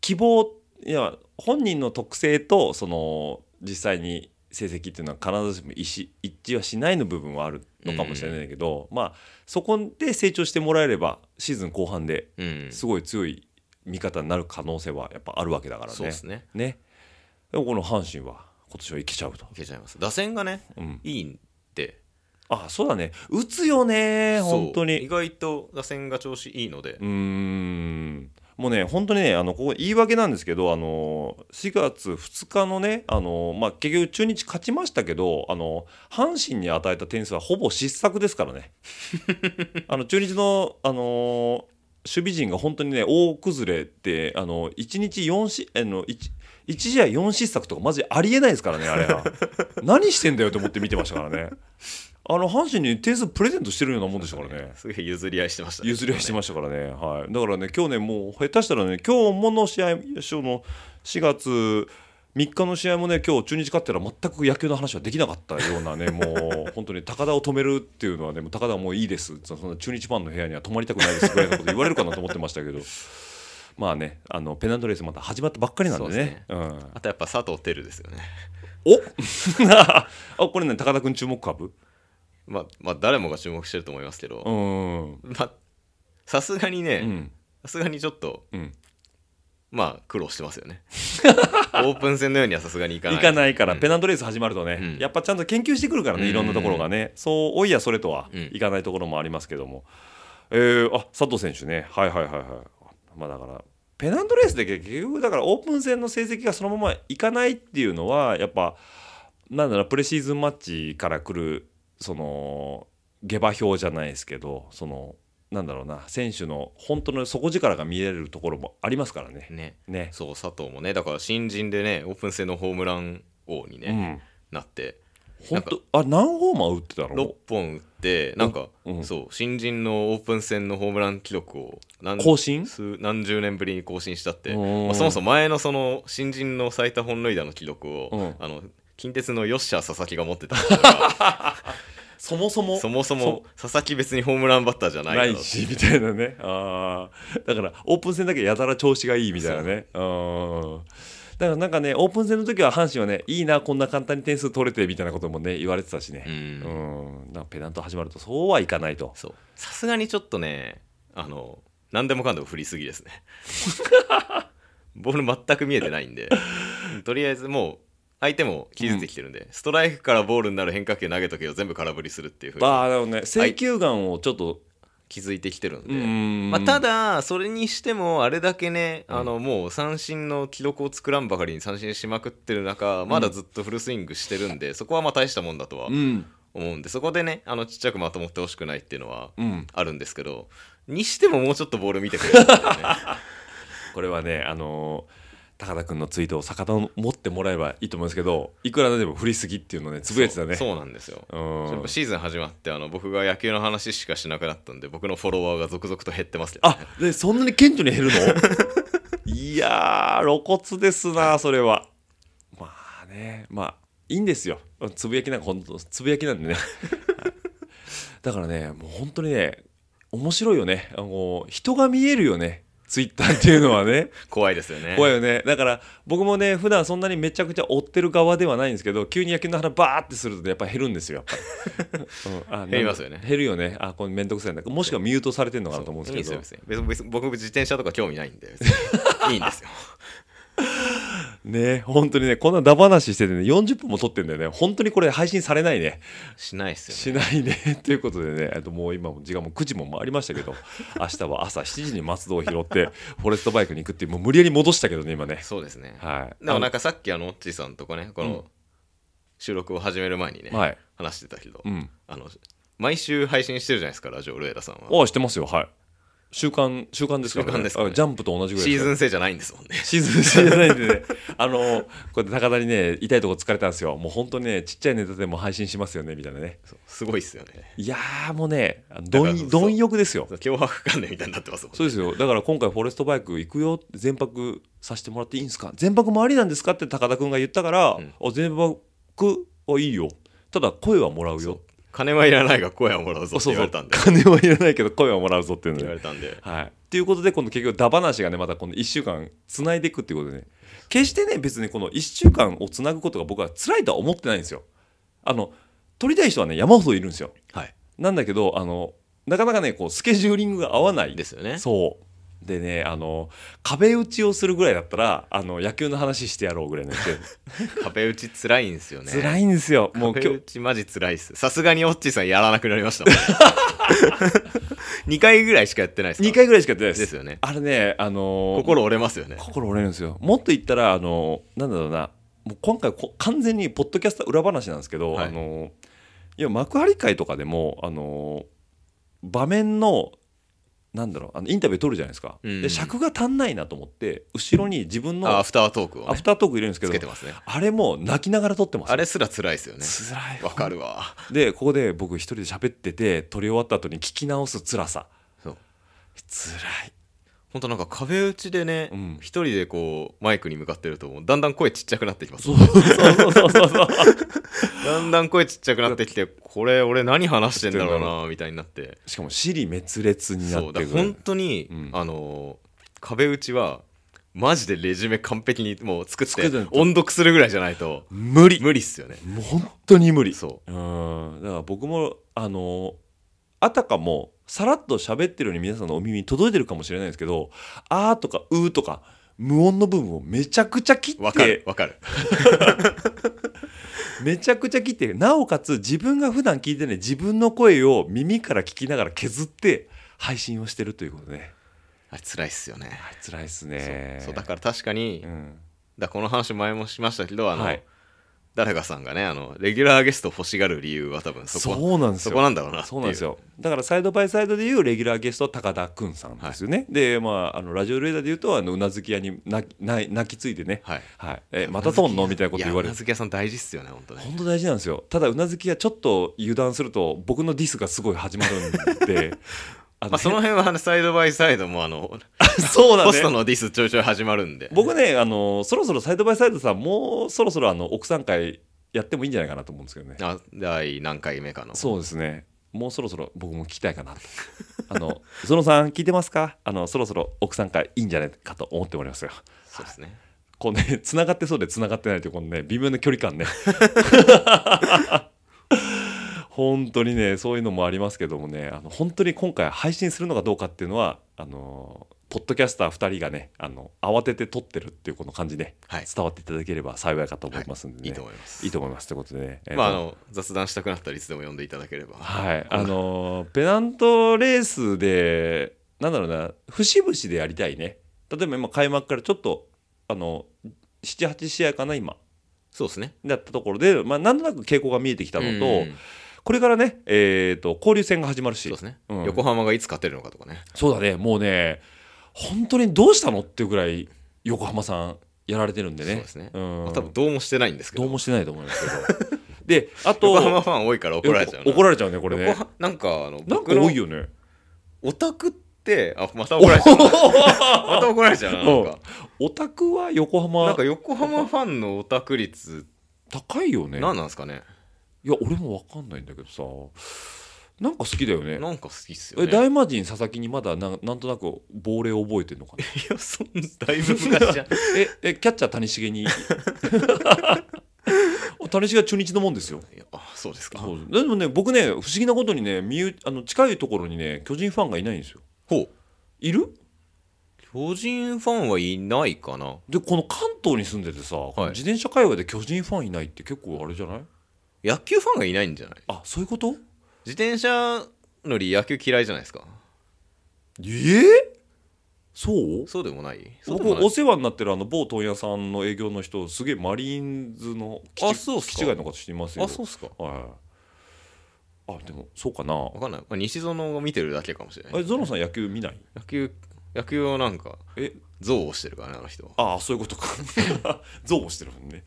希望いや本人の特性とその実際に成績っていうのは必ずしも一致一致はしないの部分はあるのかもしれないけど、まあそこで成長してもらえればシーズン後半でうん、すごい強い味方になる可能性はやっぱあるわけだからね。そうですね。ね。でもこの阪神は今年はいけちゃうと。いけちゃいます。打線がねうん、いいんであそうだね。打つよね本当に。意外と打線が調子いいので。うーんもうね本当にねあのここ言い訳なんですけどあの4月2日のねあの、まあ、結局中日勝ちましたけどあの阪神に与えた点数はほぼ失策ですからね。あの中日のあの守備陣が本当にね大崩れてあの1日4しあの 1, 1試合4失策とかマジありえないですからねあれは。何してんだよと思って見てましたからねあの阪神に点数プレゼントしてるようなもんでしたからね。すげえ譲り合いしてましたね。譲り合いしてましたからね、はい、だからね今日ねもう下手したらね今日もの試合その4月3日の試合もね今日中日勝ったら全く野球の話はできなかったようなね もう本当に高田を止めるっていうのはねもう高田はもういいです。その中日ファンの部屋には泊まりたくないですぐらいのこと言われるかなと思ってましたけど。まあねあのペナントレースまた始まったばっかりなんでね。ですね。うん、あとやっぱ佐藤輝ですよね。お あこれね高田君注目株？まあまあ誰もが注目してると思いますけど、うん。まあさすがにねうん。さすがにちょっとうん。まあ苦労してますよね。オープン戦のようにはさすがにいかない。行かないから、うん。ペナントレース始まるとね、うん。やっぱちゃんと研究してくるからね、いろんなところがね、そうおいやそれとはうん。いかないところもありますけども、えーあ佐藤選手ね。はいはいはいはい。まあだからペナントレースで結局だからオープン戦の成績がそのままいかないっていうのはやっぱなんだろうプレシーズンマッチから来るその下馬評じゃないですけどそのなんだろうな選手の本当の底力が見えるところもありますからね。ね。ね。そう佐藤もねだから新人でねオープン戦のホームラン王にね、うん。なって。本当あ何ホーマー打ってたの？6本打ってなんか、うんそう新人のオープン戦のホームラン記録を何更新？数何十年ぶりに更新したって、うん。まあそもそも前のその新人の最多本塁打の記録を、うん。あの近鉄のヨッシャー佐々木が持ってた そもそも。そもそも佐々木別にホームランバッターじゃないないしみたいなね。あー。だからオープン戦だけやたら調子がいいみたいなね。うん。だからなんかねオープン戦の時は阪神はねいいなこんな簡単に点数取れてみたいなこともね言われてたしね。うん。うん。なんかペナント始まるとそうはいかないと。さすがにちょっとねあの何でもかんでも振りすぎですねね。ボール全く見えてないんで。とりあえずもう相手も気づいてきてるんで、ストライクからボールになる変化球投げとけを全部空振りするっていうふうに。ああなるほどね。請求眼をちょっと気づいてきてるんで、うんまあ、ただそれにしてもあれだけね、あのもう三振の記録を作らんばかりに三振しまくってる中まだずっとフルスイングしてるんで、そこはまあ大したもんだとはうん。思うんでそこでねあのちっちゃくまともってほしくないっていうのはうんあるんですけどにしてももうちょっとボール見てくれるんだよね。これはねあのー高田君のツイートを逆持ってもらえばいいと思うんですけどいくらでも振りすぎっていうのをねつぶやいてたね。そうそうなんですよ。うん。やっぱシーズン始まってあの僕が野球の話しかしなくなったんで僕のフォロワーが続々と減ってますあでそんなに顕著に減るの？いやー露骨ですなそれは。まあねまあいいんですよ。つぶやきなんか本当つぶやきなんでね。は いだからねもう本当にね面白いよね。あの人が見えるよねツイッターっていうのはね 怖いですよね。怖いよね。だから僕もね普段そんなにめちゃくちゃ追ってる側ではないんですけど急に野球の話バーってするとねやっぱ減るんですよやっぱり、うん。あ減りますよね。減るよね。あこれめんどくさいな。もしくはミュートされてるのかなと思うんですけど。別に僕自転車とか興味ないんで いいんですよね本当にねこんなダ話しててね40分も撮ってんだよね。本当にこれ配信されないね。しないっすよしねないね。ということでねあともう今も時間も9時も回りましたけど明日は朝7時に松戸を拾ってフォレストバイクに行くっていうもう無理やり戻したけどね今ね。そうですね。はい。でもなんかさっきあのオッチーさんとこねこうん。の収録を始める前にね、はい。話してたけど、うん。あの毎週配信してるじゃないですかラジオルエダさんは。ああしてますよ。はい週刊週刊ですから、週刊ですかね。あジャンプと同じぐらいシーズン制じゃないんですもんね。シーズン制じゃないんでね。あのこうやって高田にね痛いとこ疲れたんですよ。もう本当にねちっちゃいネタでも配信しますよねみたいなね。すごいっすよね。いやーもうねだからそう貪貪欲ですよ。脅迫観念みたいになってますもんそうですよ。だから今回フォレストバイク行くよ全泊させてもらっていいんですか？全泊もありなんですかって高田君が言ったから、ん。あ全泊はいいよ。ただ声はもらうよ金はいらないが声はもらうぞって言われたんで。金はいらないけど声はもらうぞっていうので。言われたんで。はい、っていうことで今度結局ダ話がねまたこの1週間つないでいくっていうことでね。決してね別にこの1週間をつなぐことが僕は辛いとは思ってないんですよ。あの撮りたい人はね山ほどいるんですよ。はい。なんだけどあのなかなかねこうスケジューリングが合わない。ですよね。そうでねあの壁打ちをするぐらいだったらあの野球の話してやろうぐらいの 壁打ちつらいんですよね。辛いんですよ。もう壁今日。打ちマジつらいっす。さすがにオッチーさんやらなくなりましたもん。2回ぐらいしかやってないですか？2回ぐらいしかやってないです。ですよね。あれねあの心折れますよね。心折れるんですよ。もっと言ったらあのなんだろうな。もう今回こ完全にポッドキャスター裏話なんですけど、はい。あのいや幕張会とかでもあの場面のなんだろうあのインタビュー取るじゃないですか、うん。で尺が足んないなと思って後ろに自分のアフタートークを、ね、フタートーク入れるんですけどつけてますね。あれも泣きながら撮ってますあれすら辛いですよね。辛い。わかるわ。でここで僕一人で喋ってて撮り終わった後に聞き直す辛さ。辛い本当なんか壁打ちでねうん。一、人でこうマイクに向かってるとだんだん声ちっちゃくなってきます。そうそうそうそうそうそう だんだん声ちっちゃくなってきてこれ俺何話してんだろうなみたいになって。しかも尻滅裂になってくる。本当に、うん。あのー壁打ちはマジでレジュメ完璧にもう作って音読するぐらいじゃないと無理。無理っすよね。もう本当に無理。そう。うん。だから僕もあのあたかもさらっと喋ってるように皆さんのお耳に届いてるかもしれないですけど「あ」とか「う」とか無音の部分をめちゃくちゃ切っわかるてわかる。めちゃくちゃ切ってなおかつ自分が普段聞いてない自分の声を耳から聞きながら削って配信をしてるということで。ねあれ辛いっすよね。はい辛いですね。そうだから確かに、うん。だこの話前もしましたけどあの、はい誰かさんがねあのレギュラーゲストを欲しがる理由は多分そこそうなんですよ。そこなんだろうなそうなんですよ。だからサイドバイサイドでいうレギュラーゲスト高田くんさんですよね、でまああのラジオレーダーでいうとあのうなずき屋に泣き泣泣きついてね。はい。はい、えまたとんのみたいなこと言われるうなずき屋さん大事っすよね本当ね。本当大事なんですよ。ただうなずき屋ちょっと油断すると僕のディスがすごい始まるんで あまあ、その辺はあのサイドバイサイドもあのそうなんホストねのディスちょいちょい始まるんで。僕ねあのそろそろサイドバイサイドさんもうそろそろあの奥さん会やってもいいんじゃないかなと思うんですけどね。あ第何回目かの。そうですね。もうそろそろ僕も聞きたいかなと。あのゾノさん聞いてますか？あのそろそろ奥さん会いいんじゃないかと思っておりますよ。そうですね。こうね繋がってそうで繋がってないとこのね微妙な距離感ね 本当にねそういうのもありますけどもねあの本当に今回配信するのかどうかっていうのはあのポッドキャスター2人がねあの慌てて撮ってるっていうこの感じね、はい。伝わっていただければ幸いかと思いますんでね、い。いと思います。いいと思いますということでね、えーとまああの雑談したくなったらいつでも呼んでいただければ。はい。あのーペナントレースでなんだろうな節々でやりたいね。例えば今開幕からちょっとあの78試合かな今。そうですね。だったところで、まあ、なんとなく傾向が見えてきたのと、うんこれからね、えー、と交流戦が始まるし。ね、うん。横浜がいつ勝てるのかとかね。そうだね。もうね本当にどうしたのっていうぐらい横浜さんやられてるんでね。そうですね、うん。まあ多分どうもしてないんですけど。どうもしてないと思いますけど。であと横浜ファン多いから怒られちゃうな。怒られちゃうねこれね。なんかあのなんか多いよね。オタクってあまた怒られちゃう。な また怒られちゃうななんか。オタクは横浜。なんか横浜ファンのオタク率高いよね。何なんですかねいや俺も分かんないんだけどさ。なんか好きだよね。なんか好きっすよえね大魔神佐々木にまだななんとなく亡霊覚えてんのかな？いやそんなだいぶ昔じゃん。ええキャッチャー谷繁に。谷繁は中日のもんですよ。いやあそうですか。そう。でもね僕ね不思議なことにね身内あの近いところにね巨人ファンがいないんですよ。ほう。いる？巨人ファンはいないかな。でこの関東に住んでてさ、この自転車界隈で巨人ファンいないって結構あれじゃない？野球ファンがいないんじゃない？あそういうこと？自転車乗り野球嫌いじゃないですか。え？えそう？そうでもない？僕お世話になってるあの某問屋さんの営業の人すげえマリーンズのあそうっすか。基地外の方してますよあそうっすか。はいあでもそうかな。わかんない、まあ、西園を見てるだけかもしれない。えゾノさん野球見ない？野球野球をなんかえ？憎悪してるからねあの人ああそういうことか。憎悪してるもんね、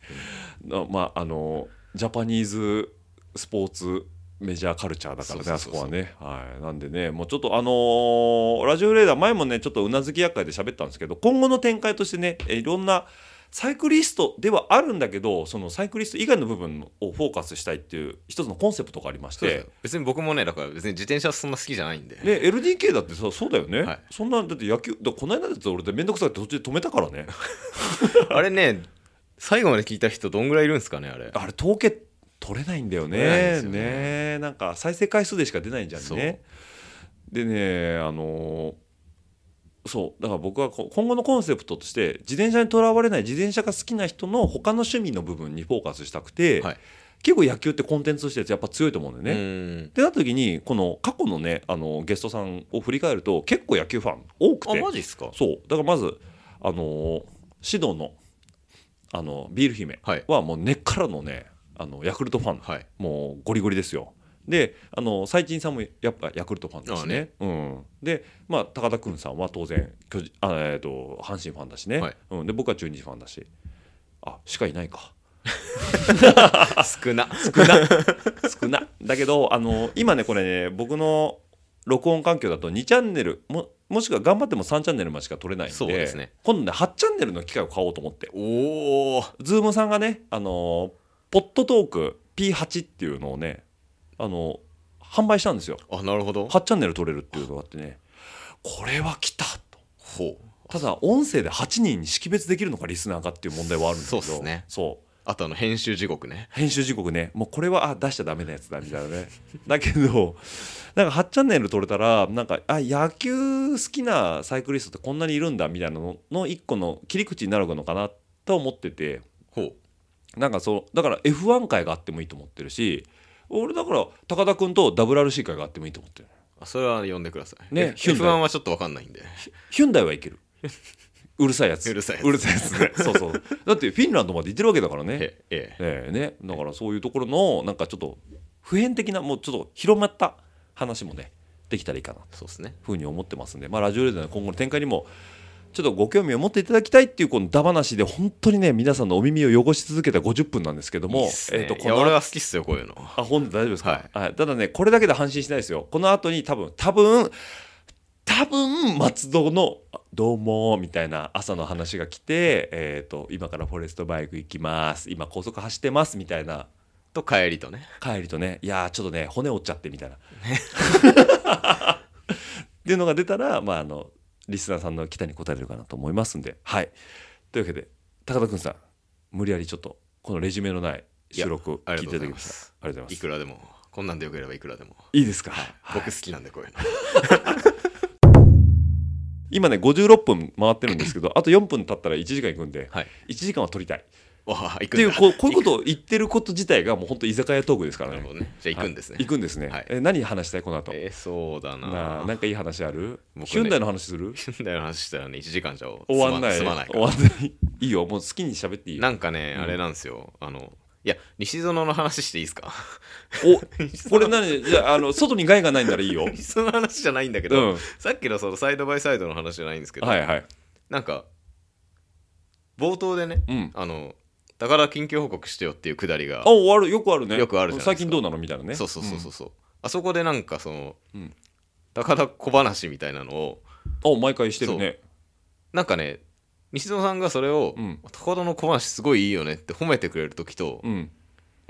なまああのジャパニーズスポーツメジャーカルチャーだからねあそこはね。はい。なんでねもうちょっとあのーラジオレーダー前もねちょっとうなずき厄介で喋ったんですけど今後の展開としてねえいろんなサイクリストではあるんだけどそのサイクリスト以外の部分をフォーカスしたいっていう一つのコンセプトがありまして。別に僕もねだから別に自転車そんな好きじゃないんで、ね、LDK だってさそうだよね、はい。そんなだって野球だこの間だって俺で面倒くさくて途中で止めたからね。あれね最後まで聞いた人どんぐらいいるんですかねあれ。あれ統計取れないんだよね。ね。ねなんか再生回数でしか出ないんじゃんね。でねあのそう。だから僕はこ今後のコンセプトとして自転車にとらわれない自転車が好きな人の他の趣味の部分にフォーカスしたくて、はい。結構野球ってコンテンツとしてやっぱ強いと思うんだよね。うん。ってなった時にこの過去のねあのゲストさんを振り返ると結構野球ファン多くあてマジっすか。そう。だからまずあのー指導のあのビール姫はもう根っからのねあのヤクルトファン、はい。もうゴリゴリですよ。であの最近さんもやっぱヤクルトファンだしね。うん、で、まあ、高田君さんは当然巨人あ、えー、と阪神ファンだしね、はい。うん、で僕は中日ファンだし。あしかいないか。少 な少な。少な。だけどあの今ねこれね僕の録音環境だと2チャンネルももしくは頑張っても3チャンネルまでしか録れないんでそうですね。今度ね8チャンネルの機械を買おうと思って。おお Zoom さんがねあのポットトーク P8 っていうのをねあの販売したんですよ。あなるほど。8チャンネル録れるっていうのがあってね。これは来たと。ほう。ただ音声で8人に識別できるのかリスナーかっていう問題はあるんだけど。そうね。そうあとあの編集地獄ね。編集時刻ね。もうこれはあ出しちゃダメなやつだみたいなね。だけどなんか8チャンネル撮れたらなんかあ野球好きなサイクリストってこんなにいるんだみたいなのの一個の切り口になるのかなと思ってて。ほう。なんかそうだから F1 回があってもいいと思ってるし俺だから高田君と WRC 会があってもいいと思ってる。あそれは呼んでください。ねえヒュンダイ。F1 はちょっと分かんないんで。ヒュンダイはいけるうるさいやつ。うるさいやつ。うるさいやつね。そうそう。だってフィンランドまで行ってるわけだからね。えええ。ええね、だからそういうところのなんかちょっと普遍的なもうちょっと広まった話もねできたらいいかな。とそうですね。ふうに思ってますんで、まあ、ラジオレーダーの今後の展開にもちょっとご興味を持っていただきたいっていうこのダ話で本当にね皆さんのお耳を汚し続けた50分なんですけどもえーとこのいや俺は好きっすよこういうの。あ本当大丈夫ですか、はい。はい、ただねこれだけで安心しないですよ。この後に多分多分多分松戸の「どうも」みたいな朝の話が来て、えー、と今からフォレストバイク行きます。今高速走ってますみたいな。と帰りとね。帰りとねいやーちょっとね骨折っちゃってみたいな。っていうのが出たら、まあ、あのリスナーさんの期待に応えれるかなと思いますんで。はい、というわけで高田君さん無理やりちょっとこのレジュメのない収録聞いていただきました。ありがとうございます。いくらでも。こんなんでよければいくらでも。いいですか、はい。僕好きなんでこういうの 今ね56分回ってるんですけど あと4分経ったら1時間行くんではい。1時間は取りたい。っていうこうこういうことを言ってること自体がもう本当居酒屋トークですからね。ね。じゃあ行くんですね、はい。行くんですね、はい。え何話したいこの後、えーそうだな。なんかいい話ある、僕ねヒュンダイの話する？ヒュンダイの話したらね1時間じゃ終わんない。済まないか終わんない。いいよ。もう好きに喋っていいよ。なんかね、うん。あれなんですよ。あのいや西園の話していいですか？お これ何？じゃああの外に害がないんならいいよ。西園の話じゃないんだけうど、ん。さっきのそのサイドバイサイドの話じゃないんですけど、はいはい。なんか冒頭でねうん。あの高田近況報告してよっていうくだりがあ終わるよくあるね。よくあるじゃないですか。最近どうなの？みたいなね。そうそうそうそうそう、あそこでなんかその、うん。高田小話みたいなのをうんあ毎回してるね。なんかね西野さんがそれを、うん高田の小話すごいいいよねって褒めてくれる時とうん。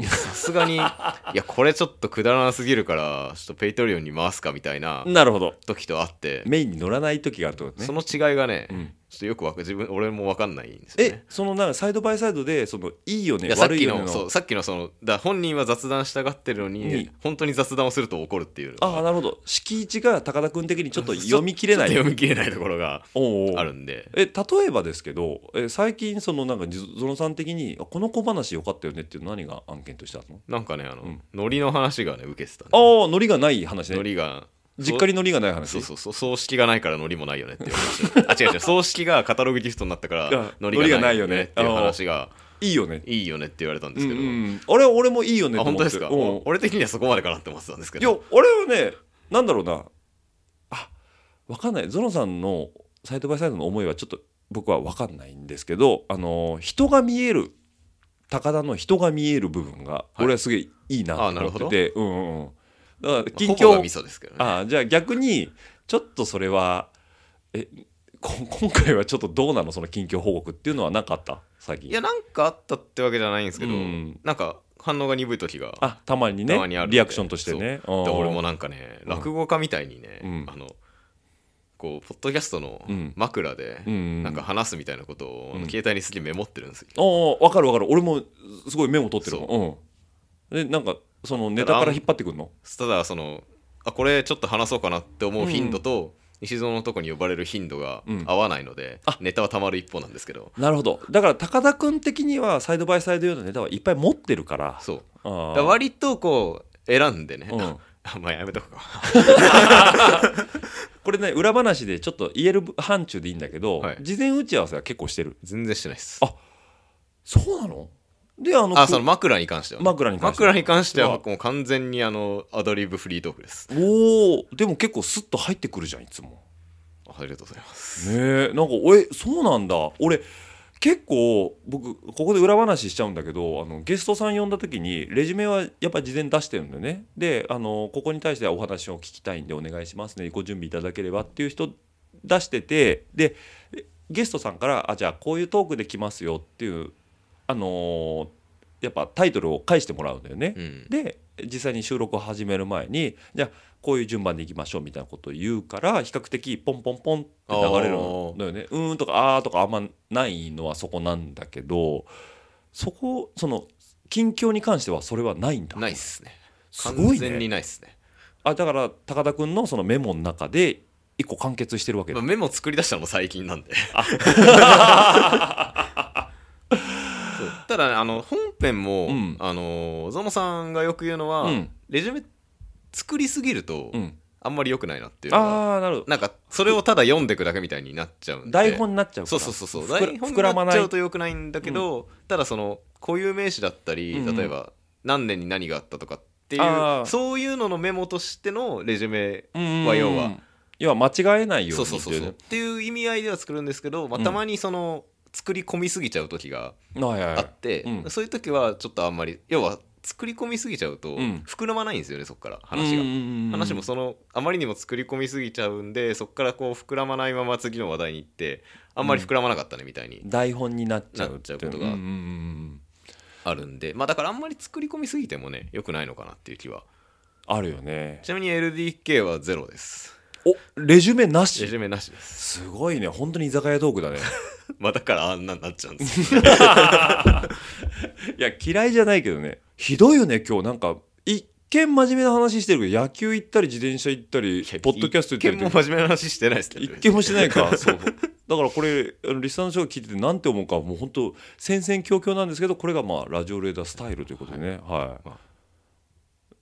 さすがに いやこれちょっとくだらなすぎるからちょっとペイトリオンに回すかみたいななるほど。時とあって、メインに乗らない時があるってことね。その違いがね、うんちょっとよくわか自分俺も分かんないんですよえね。そのなんかサイドバイサイドでそのいいよねいやさっき悪いよねの。そうさっきのそのだ本人は雑談したがってるのに、に本当に雑談をすると怒るっていうああなるほど。敷地が高田君的にちょっと読み切れない。ちょっと読み切れないところがおうおう。あるんで。え例えばですけどえ最近そのなんかゾゾノさん的にあこの小話よかったよねっていうの何が案件としてあるの？なんかねあの、うん。ノリの話がね受けてたね。ああノリがない話ね。ノリが実家にノリがない話？そうそうそう葬式がないからノリもないよねっていう話。あ違う違う葬式がカタログギフトになったかあらノリがないよねっていう話がいいよね。いいよねって言われたんでうんすけど、うん俺は俺もいいよねって本当ですか、うん。俺的にはそこまでかなって思ってたんですけいやど俺はねなんだろうな。あわかんない。ゾノさんのサイドバイサイドの思いはちょっと僕はわかんないんですけどあの人が見える高田の人が見える部分がい。俺はすげえいいなと思ってて、うんうんうんだから近況。ほぼが味噌ですけどね。あじゃあ逆にちょっとそれはえこ 今回はちょっとどうなの？その近況報告っていうのはなかった？最近。いやなんかあったってわけじゃないんですけど、うん。なんか反応が鈍い時があたまにね。たまにリアクションとしてね。でうん。俺もなんかね落語家みたいにね、うん。あのこうポッドキャストのうん。枕でうんなんか話すみたいなことを、うん。携帯にすげえメモってるんですよ。ああ分かる分かる。俺もすごいメモ取ってるそもん。う。ん。でなんかそのネタから引っ張ってくるの？ただそのあこれちょっと話そうかなって思う頻度と、西園のとこに呼ばれる頻度がうん。合わないので、あ。ネタはたまる一方なんですけど。なるほど。だから高田君的にはサイドバイサイド用のネタはいっぱい持ってるから。そう。だ割とこう選んでね、うん。あまあやめとくか これね裏話でちょっと言える範疇でいいんだけど、はい。事前打ち合わせは結構してる。全然してないです。あそうなの？であのあその枕に関してはね、枕に関して。は枕に関してははもう完全にあのアドリブフリートークです。おおでも結構スッと入ってくるじゃんいつも。ありがとうございます。ねえ。なんかえそうなんだ。俺結構僕ここで裏話しちゃうんだけどあのゲストさん呼んだ時にレジュメはやっぱり事前に出してるんだよね。であのここに対してはお話を聞きたいんでお願いしますね。ご準備いただければっていう人出しててでゲストさんからあじゃあこういうトークできますよっていうあのーやっぱタイトルを返してもらうんだよね。うんで実際に収録を始める前にじゃあこういう順番でいきましょうみたいなことを言うから比較的ポンポンポンって流れるんだよね。うーんとかあーとかあんまないのはそこなんだけどそこその近況に関してはそれはないんだ。ないっすねすごい完全にね。ないっすね、あだから高田君のそのメモの中で一個完結してるわけだまあ、。メモ作り出したのも最近なんでそう ただねあの本編も、うん。あのゾノさんがよく言うのは、うん。レジュメ作りすぎると、うん、あんまり良くないなっていうああなるほど。なんかそれをただ読んでいくだけみたいになっちゃうんで。台本になっちゃうそうそうそうそう。台本に膨らまなっちゃうと良くないんだけど、ただその固有名詞だったり例えば何年に何があったとかっていう、そういうののメモとしてのレジュメうんは要は。要は間違えないようにっていう。っていう意味合いでは作るんですけど、まあ、うん。たまにその作り込みすぎちゃう時があって、うん。そういう時はちょっとあんまり要は作り込みすぎちゃうとうん。膨らまないんですよねそこから話が。話もそのあまりにも作り込みすぎちゃうんでそこからこう膨らまないまま次の話題に行ってあんまり膨らまなかったねみたいに。台本になっちゃうことが。あるんで。まあだからあんまり作り込みすぎてもね良くないのかなっていう気は。あるよね。ちなみに LDK はゼロですおレジュメなし。レジュメなしです。すごいね。本当に居酒屋トークだね。まあだからあんなになっちゃうんです。いや嫌いじゃないけどね。ひどいよね今日。なんかい見真面目な話してるけど野球行ったり自転車行ったりポッドキャスト行ったり一見も真面目な話してないですけど一見もしてないか。そう。だからこれリスナーの人が聞いてて何て思うかもう本当戦々恐々なんですけどこれがまあラジオレーダースタイルということでね、はい。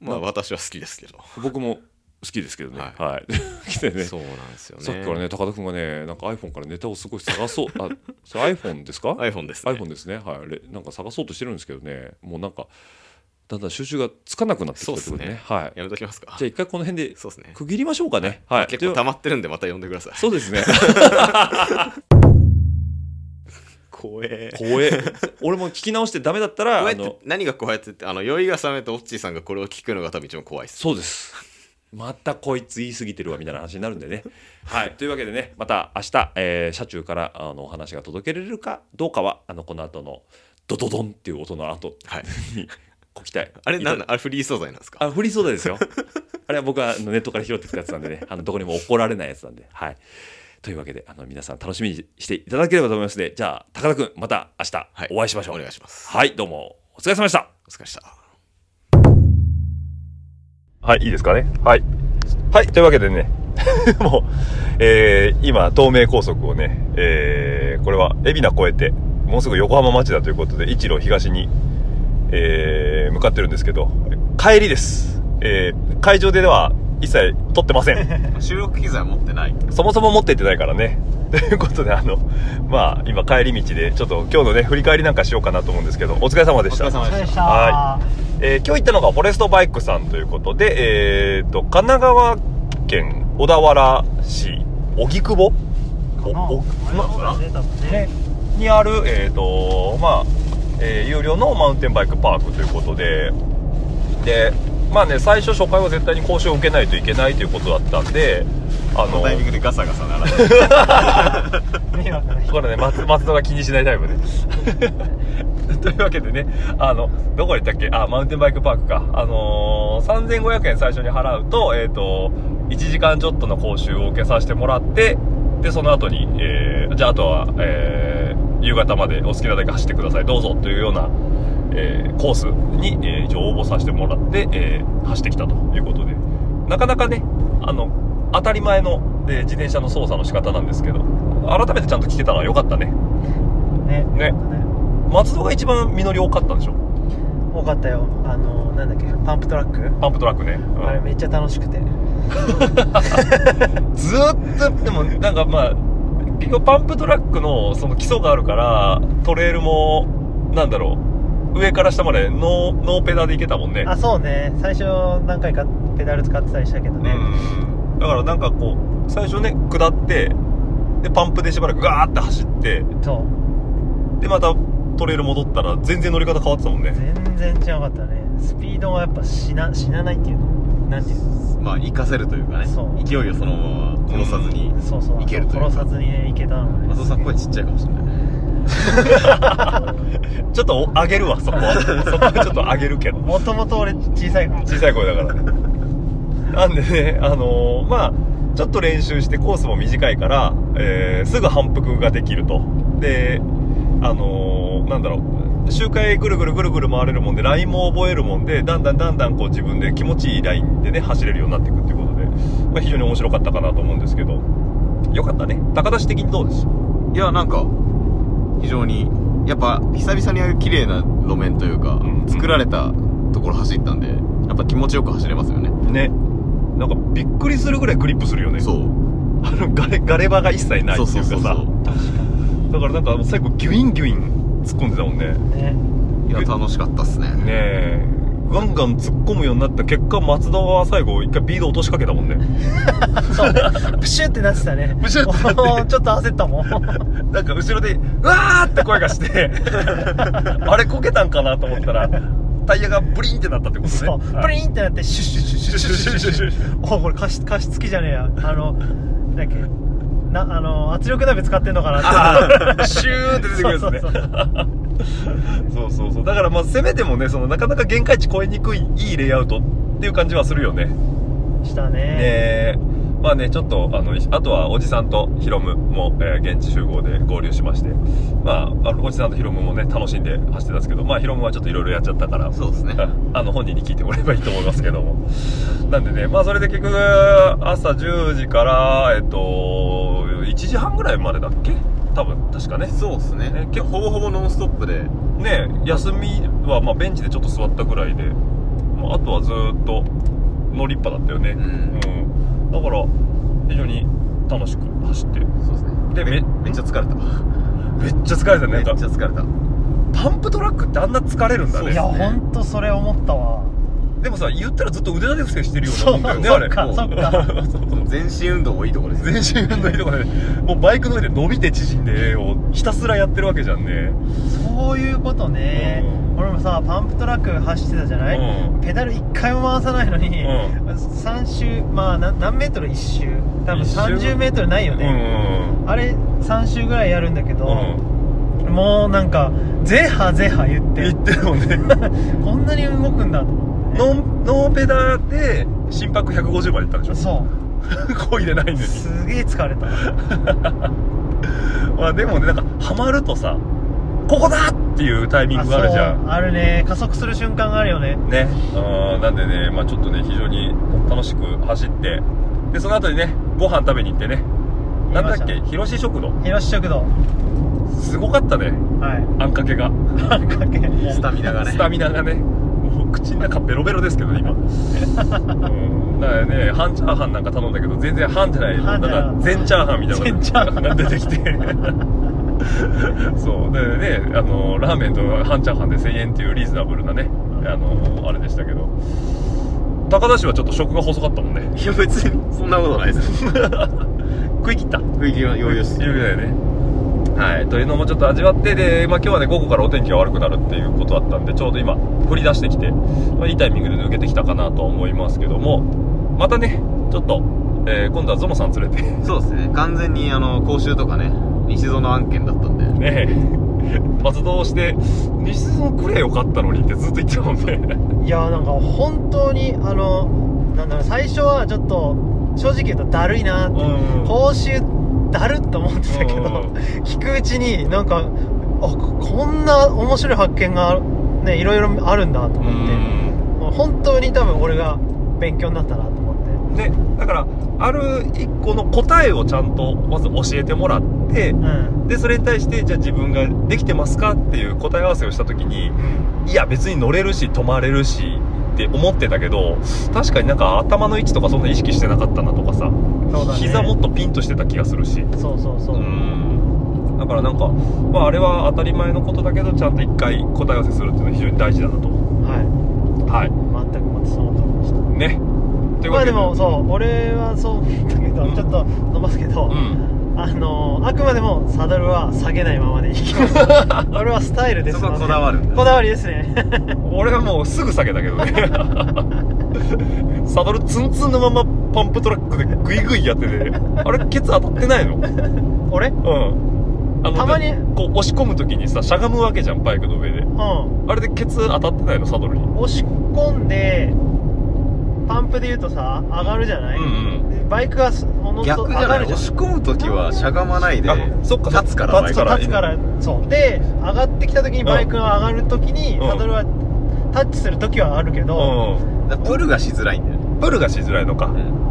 まあ私は好きですけど。僕も好きですけどね。ははい、来てね。そうなんですよね。さっきからね高田君がねなんか iPhone からネタをすごい探そう。あそれ iPhone ですか？iPhone ですね。iPhone ですね。はい。レなんか探そうとしてるんですけどね。もうなんかだんだん収集がつかなくなってきたということでね。ね。はい。やめときますか。じゃあ一回この辺でそうですね。区切りましょうかね。はい。結構溜まってるんでまた呼んでください。そうですね。怖え。怖え。俺も聞き直してダメだったら何が怖いってってあの酔いが覚めてオッチーさんがこれを聞くのが多分一番怖いです。そうですまたこいつ言い過ぎてるわみたいな話になるんでね。はい。というわけでねまた明日、えー車中からあのお話が届けられるかどうかはあのこの後のドドドンっていう音の後はい。にご期待あれなんあれフリー素材なんですか？あフリーソーダですよ。あれは僕はネットから拾ってきたやつなんでねあのどこにも怒られないやつなんで。はい。というわけであの皆さん楽しみにしていただければと思いますので。じゃあ高田君また明日はい。お会いしましょう、お願いします。はいどうも。お疲れ様でした。お疲れでしたはい、いいですかね。はい。はい、というわけでね、もう、えー、今、東名高速をね、えー、これは、海老名越えて、もうすぐ横浜町だということで、一路東に、えー、向かってるんですけど、帰りです。えー、会場では一切撮ってません。収録機材持ってないそもそも持っていってないからね。ということで、あの、まあ、今帰り道で、ちょっと今日のね、振り返りなんかしようかなと思うんですけど、お疲れ様でした。お疲れ様でしたはい。えー今日行ったのがフォレストバイクさんということで、えー、と、神奈川県小田原市荻窪？にある、えーとまあえー有料のマウンテンバイクパークということででまあね最初初回は絶対に講習を受けないといけないということだったんであこのタイミングでガサガサならない これね松松戸が気にしないタイプで というわけでねあのどこに行ったっけ？あマウンテンバイクパークか。あのー、3500円最初に払うとえっ、と1時間ちょっとの講習を受けさせてもらってでその後に、えーじゃああとは、えー夕方までお好きなだけ走ってください。どうぞ。というような、えーコースに、えー一応応募させてもらって、えー走ってきたということで。なかなかねあの当たり前の、えー自転車の操作の仕方なんですけど改めてちゃんと聞けたのは良かったね。ね。ね。松戸が一番実り多かったんでしょ？多かったよ。あのなんだっけパンプトラック、パンプトラックね、うん。あれめっちゃ楽しくて。ずーっとでもなんかまあ結局パンプトラックのその基礎があるからトレイルもなんだろう上から下までノーノーペダで行けたもんね。あそうね。最初何回かペダル使ってたりしたけどね、うん。だからなんかこう最初ね下ってでパンプでしばらくガーって走ってそう。でまたトレイル戻ったら全然乗り方変わってたもんね。全然違かったね。スピードがやっぱ死な死なないっていうの。なんていうの？まあ活かせるというかね。そう。勢いをそのまま殺さずにそうそう。いけるというか。殺さずにねいけたのね。松尾さん声ちっちゃいかもしれない ちょっと上げるわそこは。そこはちょっと上げるけど。もともと俺小さい小さい声だから。ねなんでねあのーまあちょっと練習してコースも短いから、えーすぐ反復ができると。であのーなんだろう。周回ぐるぐるぐるぐる回れるもんでラインも覚えるもんでだんだんだんだんこう自分で気持ちいいラインでね走れるようになっていくっていうことで、まあ、非常に面白かったかなと思うんですけど。よかったね。高田市的にどうですいやなんか非常にやっぱ久々にああいう綺麗な路面というか、うん作られたところ走ったんでやっぱ気持ちよく走れますよね。ね。なんかびっくりするぐらいグリップするよね。そう。あのガレガレ場が一切ないっていうかさ。そうそうそうだからなんか最後ギュインギュイン突っ込んでたもんね。ね。いや楽しかったっすね。ねえガンガン突っ込むようになった結果松田は最後一回ビード落としかけたもんね。そう。プシュってなってたね。プシュってなって ちょっと焦ったもん。なんか後ろで「うわー!」って声がして。あれこけたんかなと思ったらタイヤがブリンってなったってことね。そう、ブリンってなってシュッシュッシュッシュッシュッシュッシュッおこれ加湿加湿器じゃねえやあのなんシュッなあの圧力鍋使ってんのかなュッシューって出てくるッシねッシュッシュそうそうそう。だからまあせめてもねそのなかなか限界値超えにくいいいレイアウトっていう感じはするよね。したね。でまあねちょっとあのあとはおじさんとヒロムも、えー現地集合で合流しまして。まああのおじさんとヒロムもね楽しんで走ってたんですけどまあヒロムはちょっといろいろやっちゃったからそうですね。あの本人に聞いてもらえばいいと思いますけども。なんでねまあそれで結局朝10時からえっと1時半ぐらいまでだっけ多分確かね。そうですね。ね結構ほぼほぼノンストップで。ね休みはまあベンチでちょっと座ったぐらいで。もうあとはずーっと乗りっぱだったよね。うん。うん。だから非常に楽しく走って。そうですね。でめめっちゃ疲れた。めっちゃ疲れたね。めっちゃ疲れた。パンプトラックってあんな疲れるんだね。いやほんとそれ思ったわでもさ言ったらずっと腕立て伏せしてるようなもんだよねあれ。そっかそっか。全身運動もいいとこですね。全身運動いいとこでもうバイクの上で伸びて縮んでをひたすらやってるわけじゃんね。そういうことね。うん。俺もさパンプトラック走ってたじゃない、うん。ペダル1回も回さないのに、う3周まあな何メートル1周？多分一周？30メートルないようんね、あれ3周ぐらいやるんだけど、もうなんかゼハゼハ言って。言ってるもんね。こんなに動くんだと。思ってノンノーペダで心拍150までいったんでしょ？そう。こいでないのに。すげえ疲れた。まあでもねなんかハマるとさここだっていうタイミングがあるじゃん。あるね。加速する瞬間があるよね。ね。うんなんでねまあちょっとね非常に楽しく走ってでその後にねご飯食べに行ってね。なんだっけ？広し食堂。広し食堂。すごかったね。はい。あんかけが。あんかけ。スタミナがね。スタミナがね口の中ベロベロですけど今。うん。だからね半チャーハンなんか頼んだけど全然半じゃない。ない。なんか全チャーハンみたいな。全チャーハンが出てきて。そう。でねあのラーメンと半チャーハンで1000円っていうリーズナブルなねあのあれでしたけど。高田市はちょっと食が細かったもんね。いや別にそんなことないです。食い切った。食い切りは余裕っすいうぐらいねはいというのもちょっと味わってで、まあ、今日はね午後からお天気が悪くなるっていうことだったんでちょうど今降り出してきて、まあ、いいタイミングで抜けてきたかなと思いますけどもまたねちょっと、えー今度はゾノさん連れて。そうですね。完全にあの講習とかね西園案件だったんで。ね。松戸して西園くれよかったのにってずっと言ってたもんね。いやなんか本当にあのなんだろう最初はちょっと正直言うとだるいなって、う。ん。講習だるって思ってたけど、うん聞くうちになんかあこんな面白い発見がねいろいろあるんだと思って、本当に多分俺が勉強になったなと思って。ねだからある一個の答えをちゃんとまず教えてもらってうん。でそれに対してじゃあ自分ができてますかっていう答え合わせをした時にいや別に乗れるし止まれるしって思ってたけど確かになんか頭の位置とかそんな意識してなかったなとかさ、ね。膝もっとピンとしてた気がするし。そうそうそう、うん。だからなんか、まあ、あれは当たり前のことだけどちゃんと一回答え合わせするっていうのは非常に大事だなと。ははい。い全くまたその通りでしたね。というわけで。まあでもそう俺はそうだけど、うん。ちょっと伸ばすけど、うんあのあくまでもサドルは下げないままでいきます。俺はスタイルです。そこはこだわるんだこだわりですね。俺はもうすぐ下げたけどね。サドルツンツンのままパンプトラックでグイグイやってて。あれケツ当たってないの？俺？うん。あのたまに？こう押し込む時にさしゃがむわけじゃんバイクの上で。うん。あれでケツ当たってないの？サドルに。押し込んでパンプで言うとさ上がるじゃない、うんうん。でバイクがすおのずと逆じゃない上がるじゃん。押し込む時はしゃがまないであそっか。立つから立つから立つからそう。で上がってきた時にバイクが上がる時に、うん。サドルはタッチする時はあるけど、うだからプルがしづらいんだよね。んプルがしづらいのか、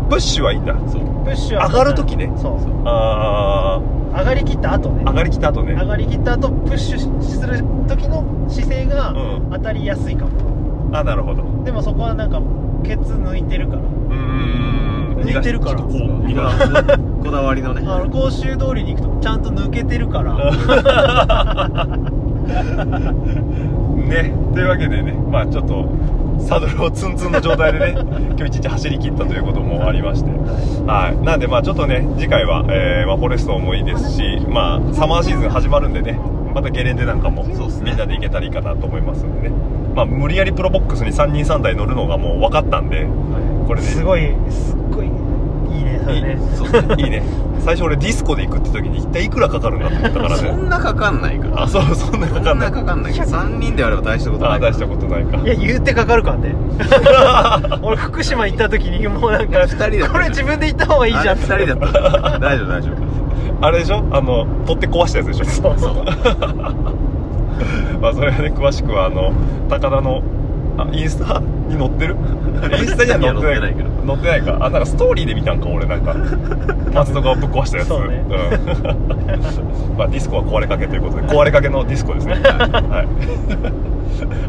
プッシュはいいんだ。そう。プッシュは上がる時ね。そう。あ上がりきった後ね。あ上がりきた後ね。上がりきった後プッシュする時の姿勢がうん。当たりやすいかも、あなるほど。でもそこはなんかケツ抜いてるから。うーん抜いてるから。こうこだわりのね。あの講習通りに行くとちゃんと抜けてるから。ね。というわけでねまあちょっとサドルをツンツンの状態でね 今日一日走り切ったということもありまして。はい。なんでまあちょっとね次回は、えーまあ、フォレストもいいですしまあサマーシーズン始まるんでねまたゲレンデなんかもそうっすね。みんなで行けたらいいかなと思いますんでね。まあ無理やりプロボックスに3人3台乗るのがもう分かったんでこれですごいすっごいいいねいいねそうねいいね。最初俺ディスコで行くって時に一体いくらかかるんだと思ったからそねんなかかんないから。あそうそんなかかそんんなないかかんないから。3人であれば大したことないあ出したことないか。いや言うてかかるからね 俺福島行った時にもうなんか二人だこれ自分で行った方がいいじゃん。二人だった。大丈夫大丈夫。あれでしょ？あの取って壊したやつでしょ？そうそう。まあそれはね詳しくはあの高田のあインスタ？に載ってる？インスタには載ってない。載ってないけど。載ってないか。あなんかストーリーで見たんか俺なんか。松戸がぶっ壊したやつ。そうね。ん。まあディスコは壊れかけということで壊れかけのディスコですね。はい、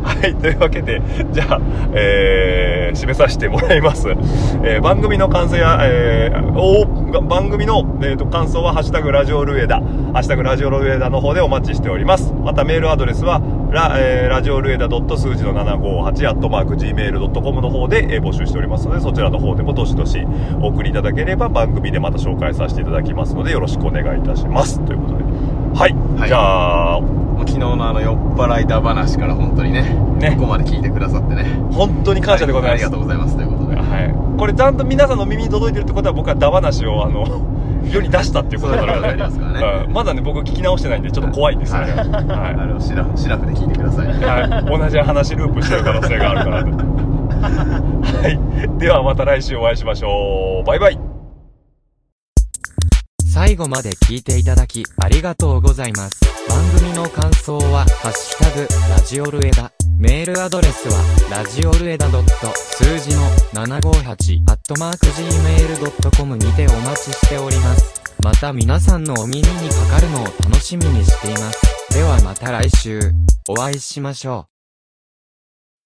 はい、というわけでじゃあ、えー締めさせてもらいます、えー番組の感想や、えーおー番組の、えーと感想は「ハッシュタグラジオルエダ」「ハッシュタグラジオルエダ」の方でお待ちしております。またメールアドレスはラ,、えーラジオルエダ数字の758アットマーク Gmail.com の方で、えー募集しておりますのでそちらの方でもどしどしお送りいただければ番組でまた紹介させていただきますのでよろしくお願いいたします。ということで。はい、はい。じゃあ昨日のあの酔っ払いだ話から本当にねね。ここまで聞いてくださってね。本当に感謝でございます、はありがとうございますということで。はい、これちゃんと皆さんの耳に届いてるってことは僕はダ話をあの世に出したっていうことだからそういうことになりますからね。うん。まだね僕聞き直してないんでちょっと怖いんですよね、はい。はい。あれをシラフシラフで聞いてください。はい、同じ話ループしてる可能性があるから。ね はい。ではまた来週お会いしましょう。バイバイ最後まで聞いていただきありがとうございます。番組の感想は、ハッシュタグ、ラジオルエダ。メールアドレスは、ラジオルエダ数字の758、アットマーク gmail.com にてお待ちしております。また皆さんのお耳にかかるのを楽しみにしています。ではまた来週、お会いしましょう。